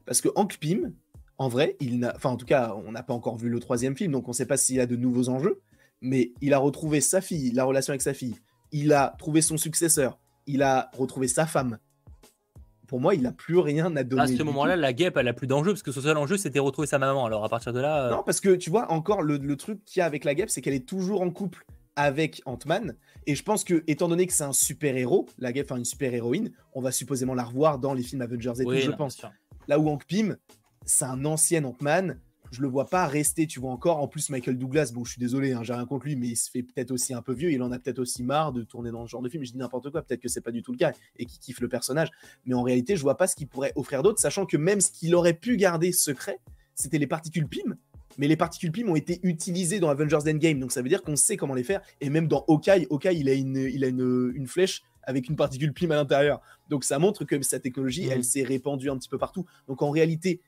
B: Parce que Hank Pym, en vrai, il n'a, enfin en tout cas, on n'a pas encore vu le troisième film, donc on ne sait pas s'il a de nouveaux enjeux. Mais il a retrouvé sa fille, la relation avec sa fille. Il a trouvé son successeur. Il a retrouvé sa femme. Pour moi, il n'a plus rien à donner.
A: À ce moment-là, la guêpe, elle a plus d'enjeu parce que son seul enjeu, c'était retrouver sa maman. Alors, à partir de là. euh,
B: Non, parce que tu vois, encore le, le truc qu'il y a avec la guêpe, c'est qu'elle est toujours en couple avec Ant-Man. Et je pense que, étant donné que c'est un super-héros, la guêpe, enfin une super-héroïne, on va supposément la revoir dans les films Avengers et
A: oui,
B: tout, je pense.
A: sûr.
B: Là où Hank Pym, c'est un ancien Ant-Man. Je le vois pas rester, tu vois, encore. En plus, Michael Douglas, bon, je suis désolé, hein, j'ai rien contre lui, mais il se fait peut-être aussi un peu vieux. Il en a peut-être aussi marre de tourner dans ce genre de film. Je dis n'importe quoi, peut-être que c'est pas du tout le cas et qu'il kiffe le personnage. Mais en réalité, je vois pas ce qu'il pourrait offrir d'autre, sachant que même ce qu'il aurait pu garder secret, c'était les particules PIM. Mais les particules PIM ont été utilisées dans Avengers Endgame, donc ça veut dire qu'on sait comment les faire. Et même dans Hawkeye, Hawkeye, il a une, il a une, une flèche avec une particule PIM à l'intérieur. Donc ça montre que sa technologie,
A: Mhm.
B: elle s'est répandue un petit peu partout. Donc en réalité,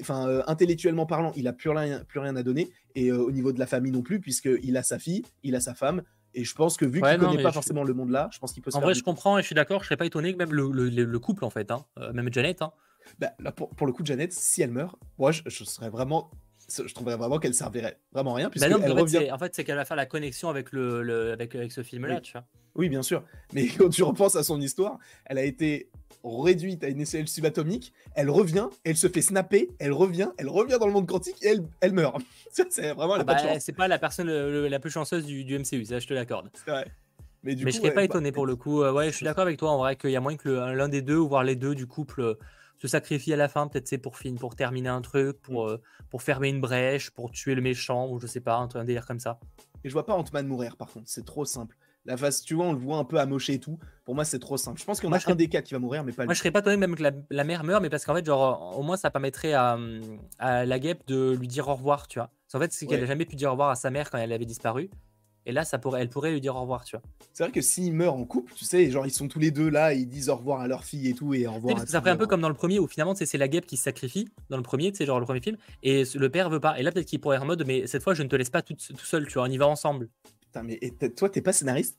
B: enfin, euh, intellectuellement parlant, il a plus rien, plus rien à donner. Et euh, au niveau de la famille non plus, puisqu'il a sa fille, il a sa femme. Et je pense que vu
A: Ouais,
B: qu'il
A: non,
B: connaît pas forcément le monde là, je pense qu'il peut se
A: En
B: faire
A: vrai,
B: du-
A: je comprends et je suis d'accord. Je serais pas étonné que même le, le- le- le couple, en fait, hein, euh, même Janet, hein,
B: Bah, là, pour, pour le coup, Janet, si elle meurt, moi, je, je serais vraiment. Je trouverais vraiment qu'elle servirait vraiment à rien,
A: Bah non,
B: elle
A: fait, en fait, c'est qu'elle va faire la connexion avec, le, le- avec, avec ce film-là,
B: Oui.
A: tu vois.
B: Oui, bien sûr. Mais quand tu repenses à son histoire, elle a été réduite à une échelle subatomique. Elle revient, elle se fait snapper, elle revient, elle revient dans le monde quantique et elle, elle meurt. C'est vraiment, elle a
A: Ah bah, c'est pas la personne le- la plus chanceuse du, du MCU, ça, je te l'accorde.
B: Mais du
A: Mais
B: coup,
A: je serais pas
B: bah,
A: étonné pour le coup. Euh, ouais, je suis d'accord avec toi, en vrai, qu'il y a moyen que l'un des deux, ou voire les deux du couple, euh, se sacrifient à la fin, peut-être c'est pour, fin- pour terminer un truc, pour,
B: Mm.
A: euh, pour fermer une brèche, pour tuer le méchant, ou je sais pas, un, un délire comme ça.
B: Et je vois pas Ant-Man mourir, par contre. C'est trop simple. La face, tu vois, on le voit un peu amoché et tout. Pour moi, c'est trop simple. Je pense qu'il y en
A: Moi,
B: a
A: serais-
B: un des quatre qui va mourir, mais pas
A: Moi,
B: lui.
A: je serais pas étonné même que la, la mère meure, mais parce qu'en fait, genre, au moins, ça permettrait à, à la guêpe de lui dire au revoir, tu vois. Parce qu'en fait, c'est qu'elle
B: Ouais.
A: n'a jamais pu dire au revoir à sa mère quand elle avait disparu. Et là, ça pourrait, elle pourrait lui dire au revoir, tu vois.
B: C'est vrai que s'ils meurent en couple, tu sais, genre ils sont tous les deux là, ils disent au revoir à leur fille et tout, et au revoir
A: parce
B: à
A: que ça ferait un peu comme dans le premier où finalement c'est la guêpe qui se sacrifie dans le premier, tu sais, genre le premier film, et le père veut pas. Et là peut-être qu'il pourrait être en mode, mais cette fois je ne te laisse pas tout, tout seul, tu vois, on y va ensemble.
B: Putain, mais et toi, t'es pas scénariste?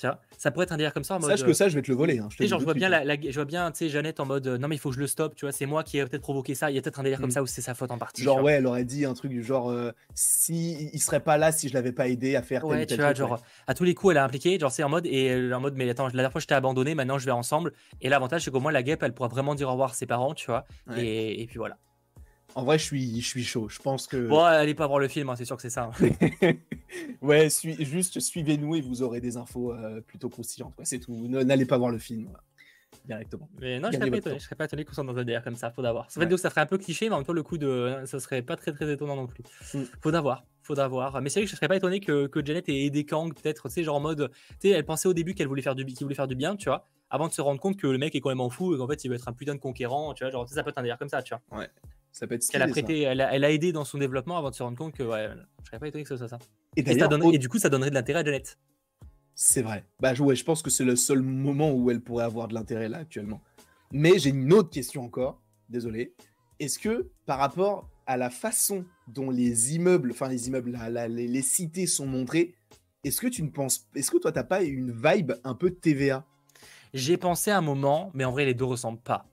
A: Vois, ça pourrait être un délire comme ça en mode.
B: Sache
A: euh,
B: que ça, je vais te le voler. Hein, je te
A: genre vois bien la, la- je vois bien, tu sais, Jeannette en mode, euh, non mais il faut que je le stoppe, tu vois, c'est moi qui ai peut-être provoqué ça. Il y a peut-être un délire comme
B: Mm.
A: ça où c'est sa faute en partie.
B: Genre, ouais, elle aurait dit un truc du genre euh, si il serait pas là si je l'avais pas aidé à faire
A: Ouais,
B: tel
A: tu vois, genre
B: ouais.
A: à tous les coups, elle a impliqué, genre c'est en mode et elle est en mode mais attends, la dernière fois je t'ai abandonné, maintenant je vais ensemble. Et l'avantage c'est qu'au moins la guêpe, elle pourra vraiment dire au revoir à ses parents, tu vois.
B: Ouais.
A: Et, et puis voilà.
B: En vrai, je suis, je suis chaud. Je pense que.
A: Bon, allez pas voir le film, hein, c'est sûr que c'est ça. hein.
B: ouais, suis- juste suivez-nous et vous aurez des infos euh, plutôt croustillantes. C'est tout. N'allez pas voir le film voilà, directement.
A: Mais non, je serais pas étonné, je serais pas étonné qu'on soit dans un délire comme ça, faut d'avoir. Ça,
B: Ouais.
A: ça ferait un peu cliché, mais en même temps le coup de. Ça serait pas très très étonnant non plus.
B: Mm.
A: Faut d'avoir, faut d'avoir. Mais c'est vrai que je serais pas étonné que, que Janet ait aidé Kang, peut-être, tu sais, genre en mode. Tu sais, elle pensait au début qu'elle voulait faire du, qu'il voulait faire du bien, tu vois, avant de se rendre compte que le mec est quand même en fou et qu'en fait il veut être un putain de conquérant, tu vois, genre ça peut être un délire comme ça, tu vois.
B: Ça peut être
A: Qu'elle a
B: stylé, ça.
A: prêté, elle a, elle a aidé dans son développement avant de se rendre compte que, ouais, je serais pas étonné que ce soit ça.
B: Et
A: Et, ça
B: d'ailleurs,
A: donnerait-
B: au-
A: et du coup, ça donnerait de l'intérêt à Janet.
B: C'est vrai. Bah je- ouais, je pense que c'est le seul moment où elle pourrait avoir de l'intérêt là actuellement. Mais j'ai une autre question encore. Désolé. Est-ce que par rapport à la façon dont les immeubles, enfin les immeubles, la- la- les, les cités sont montrées, est-ce que tu ne penses, est-ce que toi t'as pas une vibe un peu TVA
A: J'ai pensé un moment, mais en vrai, les deux ressemblent pas.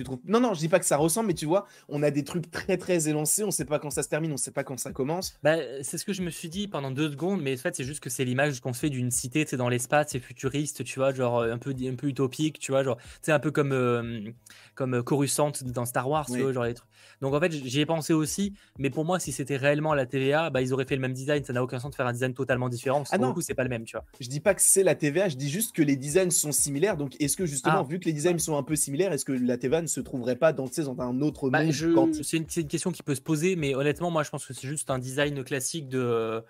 B: Tu trouves Non, non, je dis pas que ça ressemble, mais tu vois, on a des trucs très très élancés, on sait pas quand ça se termine, on sait pas quand ça commence.
A: Bah, c'est ce que je me suis dit pendant deux secondes, mais en fait, c'est juste que c'est l'image qu'on se fait d'une cité, sais, dans l'espace, c'est futuriste, tu vois, genre euh, un peu, un peu utopique, tu vois, genre, c'est un peu comme, euh, comme euh, Coruscant dans Star Wars, tu
B: Oui.
A: vois, genre les trucs. Donc en fait, j'y ai pensé aussi, mais pour moi, si c'était réellement la TVA, bah, ils auraient fait le même design, ça n'a aucun sens de faire un design totalement différent,
B: Ah non.
A: le coup, c'est pas le même, tu vois.
B: Je dis pas que c'est la TVA, je dis juste que les designs sont similaires. Donc est-ce que justement,
A: Ah.
B: vu que les designs sont un peu similaires, est-ce que la TVA ne se trouverait pas dans, tu sais, dans un autre
A: Bah,
B: monde
A: je- c'est une, question qui peut se poser, mais honnêtement, moi, je pense que c'est juste un design classique de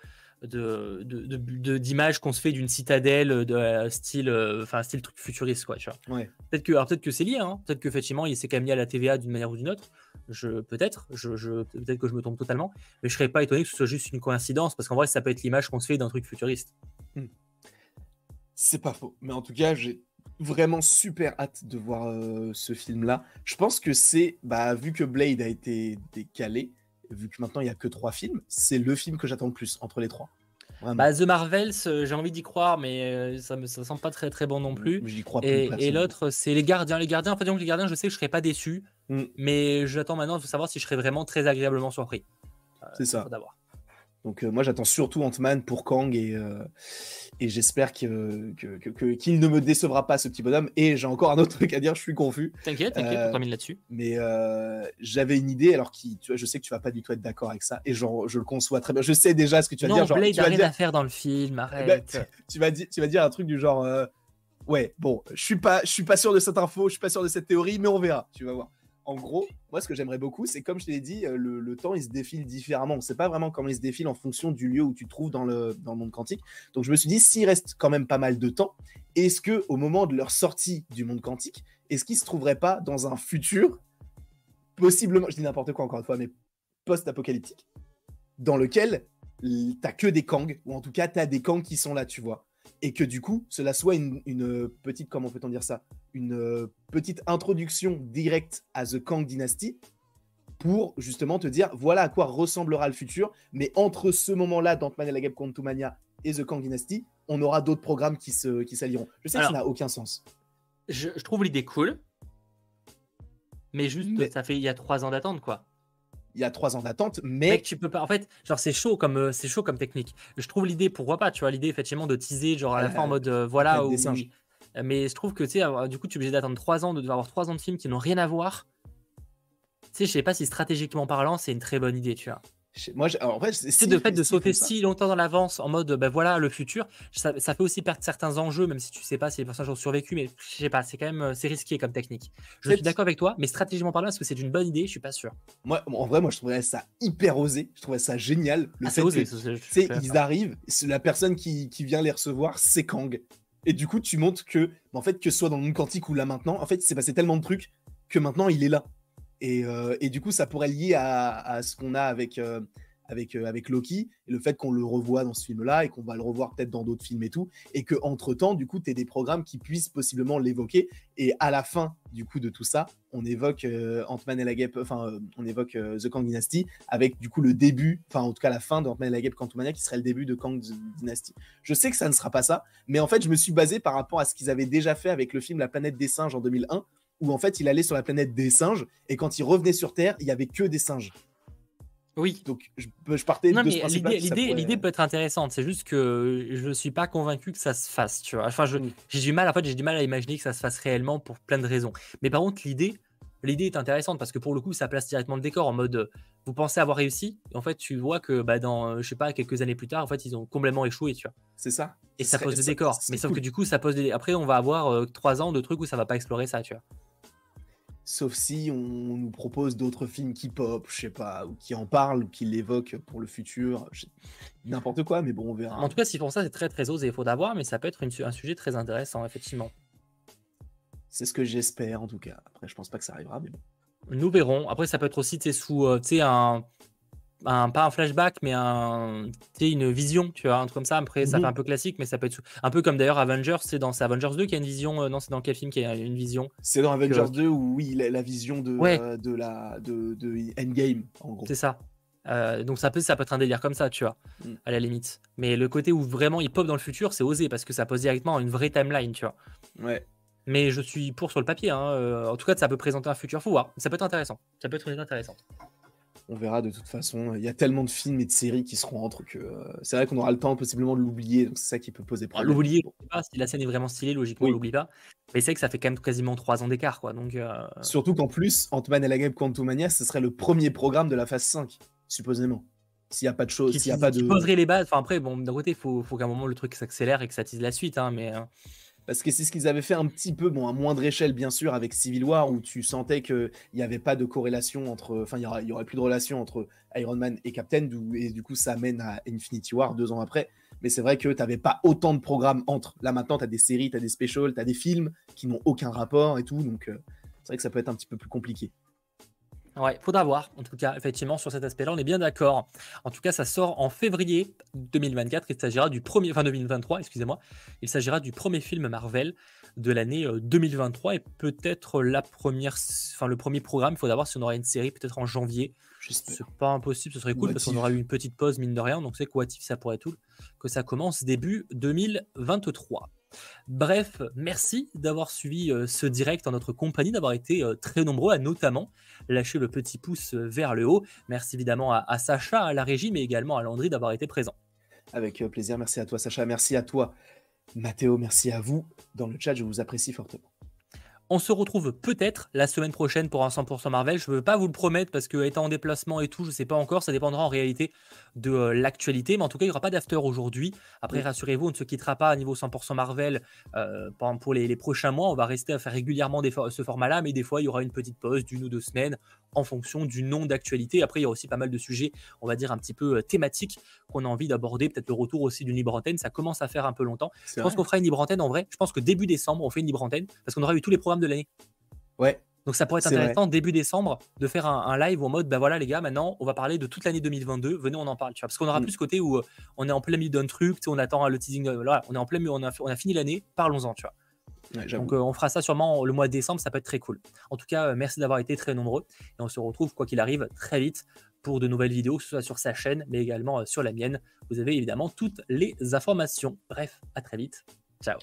A: de- d'image qu'on se fait d'une citadelle de euh, style, euh, enfin style truc futuriste, quoi.
B: Ouais.
A: Peut-être que, peut-être que c'est lié, hein. Peut-être que effectivement, il s'est quand même lié à la TVA d'une manière ou d'une autre. Je peut-être, je, je- peut-être que je me trompe totalement, mais je serais pas étonné que ce soit juste une coïncidence, parce qu'en vrai, ça peut être l'image qu'on se fait d'un truc futuriste.
B: C'est pas faux. Mais en tout cas, j'ai vraiment super hâte de voir euh, ce film-là. Je pense que c'est, bah, vu que Blade a été décalé, vu que maintenant il y a que trois films, c'est le film que j'attends le plus entre les trois.
A: Bah, The Marvels, euh, j'ai envie d'y croire, mais euh, ça me ça semble pas très très bon non plus.
B: J'y crois.
A: Et, et l'autre, c'est les gardiens. Les gardiens, en fait, donc les gardiens, je sais que je serais pas déçu,
B: Mm.
A: mais j'attends maintenant de savoir si je serais vraiment très agréablement surpris. Euh,
B: C'est ça.
A: d'avoir.
B: Donc euh, moi j'attends surtout Ant-Man pour Kang et, euh, et j'espère que, que- que- que- qu'il ne me décevra pas ce petit bonhomme. Et j'ai encore un autre truc à dire, je suis confus.
A: T'inquiète, t'inquiète,
B: Euh,
A: on termine là-dessus.
B: Mais euh, j'avais une idée, alors qui, tu vois, je sais que tu vas pas du tout être d'accord avec ça, et genre, je le conçois très bien. Je sais déjà ce que tu vas
A: Non,
B: dire. Genre,
A: Blade
B: tu
A: a
B: vas
A: rien
B: dire,
A: à faire dans le film,
B: ben,
A: arrête.
B: tu vas dire, tu vas dire un truc du genre, ouais, bon, je suis pas, je suis pas sûr de cette info, je suis pas sûr de cette théorie, mais on verra. Tu vas voir. En gros, moi, ce que j'aimerais beaucoup, c'est comme je l'ai dit, euh, le, temps il se défile différemment. On sait pas vraiment comment il se défile en fonction du lieu où tu te trouves dans le, monde quantique. Donc, je me suis dit, s'il reste quand même pas mal de temps, est-ce que au moment de leur sortie du monde quantique, est-ce qu'ils se trouveraient pas dans un futur possiblement, je dis n'importe quoi encore une fois, mais post-apocalyptique, dans lequel t'as que des Kang, ou en tout cas t'as des Kang qui sont là, tu vois. Et que du coup, cela soit une petite, comment peut-on dire ça? Une euh, petite introduction directe à The Kang Dynasty pour justement te dire voilà à quoi ressemblera le futur. Mais entre ce moment-là d'Ant-Man et la Guêpe Quantumania et The Kang Dynasty, on aura d'autres programmes qui se qui s'allieront. Je sais
A: Alors-
B: que ça n'a aucun sens.
A: Je, je trouve l'idée cool, mais juste,
B: Mais-
A: ça fait il y a trois ans d'attente, quoi.
B: Il y a trois ans d'attente, mais
A: Mec, tu peux pas. En fait, genre c'est chaud comme euh, c'est chaud comme technique. Je trouve l'idée, pourquoi pas, tu vois, l'idée effectivement de teaser, genre à la
B: Euh,
A: fin en mode euh, voilà. où-. Mais je trouve que tu sais, avoir- du coup, tu es obligé d'attendre trois ans, de devoir avoir trois ans de films qui n'ont rien à voir. Tu sais, je sais pas si stratégiquement parlant, c'est une très bonne idée, tu vois.
B: moi, je- alors, en fait, c'est
A: le fait de sauter si longtemps dans l'avance en mode ben voilà le futur, ça, ça fait aussi perdre certains enjeux, même si tu sais pas si les personnages ont survécu, mais je sais pas, c'est quand même euh, c'est risqué comme technique. Je suis d'accord avec toi, mais stratégiquement parlant, est-ce que c'est une bonne idée? Je suis pas sûr.
B: Moi, en vrai, moi, je trouverais ça hyper osé. Je trouverais ça génial. Le
A: Ah,
B: fait
A: c'est osé.
B: que, sais,
A: d'accord.
B: ils arrivent, la personne qui, qui vient les recevoir, c'est Kang. Et du coup, tu montres que, en fait, que ce soit dans le monde quantique ou là maintenant, en fait, il s'est passé tellement de trucs que maintenant il est là. Et, euh, du coup, ça pourrait lier à, à ce qu'on a avec, euh, avec, euh, avec Loki et le fait qu'on le revoit dans ce film-là et qu'on va le revoir peut-être dans d'autres films et tout. Et que entre temps, du coup, tu des programmes qui puissent possiblement l'évoquer. Et à la fin, du coup, de tout ça, on évoque euh, Ant-Man et la Guêpe, enfin, euh, on évoque The Kang Dynasty avec du coup le début, enfin, en tout cas la fin d'Ant-Man et la Guêpe Quantumania qui serait le début de Kang Dynasty. Je sais que ça ne sera pas ça, mais en fait, je me suis basé par rapport à ce qu'ils avaient déjà fait avec le film La planète des singes en 2001, où en fait, il allait sur la planète des singes et quand il revenait sur Terre, il y avait que des singes.
A: Oui.
B: Donc, je, je partais
A: Non,
B: de
A: mais l'idée, l'idée,
B: pourrait-
A: l'idée peut être intéressante. C'est juste que je ne suis pas convaincu que ça se fasse. Tu vois. Enfin, je- j'ai du mal. En fait, j'ai du mal à imaginer que ça se fasse réellement pour plein de raisons. Mais par contre, l'idée, l'idée est intéressante parce que pour le coup, ça place directement le décor en mode, euh, vous pensez avoir réussi, et en fait, tu vois que bah, dans, euh, je sais pas, quelques années plus tard, en fait, ils ont complètement échoué. Tu vois.
B: C'est ça.
A: Et ça pose des décors. Mais sauf que du coup, ça pose des. Après, on va avoir euh, trois ans de trucs où ça va pas explorer ça. Tu vois.
B: Sauf si on nous propose d'autres films qui pop, je sais pas, ou qui en parlent, ou qui l'évoquent pour le futur. N'importe quoi, mais bon, on verra.
A: En tout cas, si pour ça, c'est très très osé, il faut d'avoir, mais ça peut être une un sujet très intéressant, effectivement.
B: C'est ce que j'espère en tout cas. Après, je pense pas que ça arrivera, mais bon.
A: Nous verrons. Après, ça peut être aussi sous euh, tu sais, un, un. Pas un flashback, mais un, une vision, tu vois, un truc comme ça. Après, ça fait un peu classique, mais ça peut être un peu comme d'ailleurs Avengers. C'est dans Avengers 2 qui a une vision. euh, non, c'est dans quel film qui a une vision?
B: C'est dans Avengers
A: Que-
B: 2 où oui, la, la vision de,
A: Ouais.
B: euh, de la de, de Endgame, en gros.
A: C'est ça. Euh, donc ça peut, ça peut être un délire comme ça, tu vois,
B: Mm.
A: à la limite. Mais le côté où vraiment il pop dans le futur, c'est osé parce que ça pose directement une vraie timeline, tu vois.
B: Ouais.
A: Mais je suis pour sur le papier. hein, en tout cas, ça peut présenter un futur. Faut voir. Ça peut être intéressant. Ça peut être une intéressante.
B: On verra de toute façon. Il y a tellement de films et de séries qui seront entre que euh, c'est vrai qu'on aura le temps possiblement de l'oublier. Donc c'est ça qui peut poser
A: Alors,
B: problème.
A: L'oublier, si la scène est vraiment stylée, logiquement,
B: Oui.
A: on l'oublie pas. Mais c'est que ça fait quand même quasiment trois ans d'écart, quoi. Donc, euh,
B: Surtout qu'en plus, Ant-Man et la Guêpe Quantumania, ce serait le premier programme de la phase 5, supposément. S'il n'y a pas de choses, s'il n'y a pas
A: qui
B: de.
A: poserait les bases. Enfin, après, bon, d'un côté, il faut, faut qu'à un moment le truc s'accélère et que ça tease la suite. Hein, mais euh,
B: Parce que c'est ce qu'ils avaient fait un petit peu, bon, à moindre échelle, bien sûr, avec Civil War, où tu sentais qu'il n'y avait pas de corrélation entre. Enfin, il n'y aurait, plus de relation entre Iron Man et Captain, et du coup, ça mène à Infinity War deux ans après. Mais c'est vrai que tu n'avais pas autant de programmes entre. Là, maintenant, tu as des séries, tu des specials, tu des films qui n'ont aucun rapport et tout. Donc, euh, c'est vrai que ça peut être un petit peu plus compliqué.
A: Ouais, faudra voir. En tout cas, effectivement, sur cet aspect-là, on est bien d'accord. En tout cas, ça sort en février 2024. Il s'agira du premier, enfin 2023, excusez-moi. Il s'agira du premier film Marvel de l'année 2023 euh, et peut-être la première, enfin le premier programme. Il faudra voir si on aura une série peut-être en janvier. C'est pas impossible, ce serait cool parce qu'on aura eu une petite pause mine de rien. Donc c'est quoi ça pourrait être tout que ça commence début 2023. Bref, merci d'avoir suivi euh, ce direct en notre compagnie, d'avoir été euh, très nombreux à notamment lâcher le petit pouce euh, vers le haut. Merci évidemment à, Sacha, à la régie, mais également à Landry d'avoir été présent.
B: Avec plaisir, merci à toi Sacha, merci à toi Mathéo, merci à vous. Dans le chat, je vous apprécie fortement.
A: On se retrouve peut-être la semaine prochaine pour un 100% Marvel. Je ne veux pas vous le promettre parce que étant en déplacement et tout, je ne sais pas encore. Ça dépendra en réalité de euh, l'actualité. Mais en tout cas, il n'y aura pas d'after aujourd'hui. Après, rassurez-vous, on ne se quittera pas à niveau 100% Marvel euh, pour les, prochains mois. On va rester à faire régulièrement ce format-là. Mais des fois, il y aura une petite pause d'une ou deux semaines en fonction du nom d'actualité. Après, il y a aussi pas mal de sujets, on va dire, un petit peu euh, thématiques qu'on a envie d'aborder. Peut-être le retour aussi d'une libre antenne. Ça commence à faire un peu longtemps. Je pense qu'on fera une libre antenne en vrai. Je pense que début décembre, on fait une libre antenne parce qu'on aura eu tous les programmes de l'année.
B: Ouais.
A: Donc ça pourrait être intéressant début décembre de faire un, live en mode ben voilà les gars maintenant on va parler de toute l'année 2022 venez on en parle tu vois parce qu'on aura mm. plus ce côté où euh, on est en plein milieu d'un truc on attend le teasing euh, voilà on est en plein milieu on a, on a fini l'année parlons-en tu vois donc euh, on fera ça sûrement le mois de décembre, ça peut être très cool. En tout cas, euh, merci d'avoir été très nombreux et on se retrouve quoi qu'il arrive très vite pour de nouvelles vidéos, que ce soit sur sa chaîne, mais également euh, sur la mienne. Vous avez évidemment toutes les informations. Bref, à très vite. Ciao.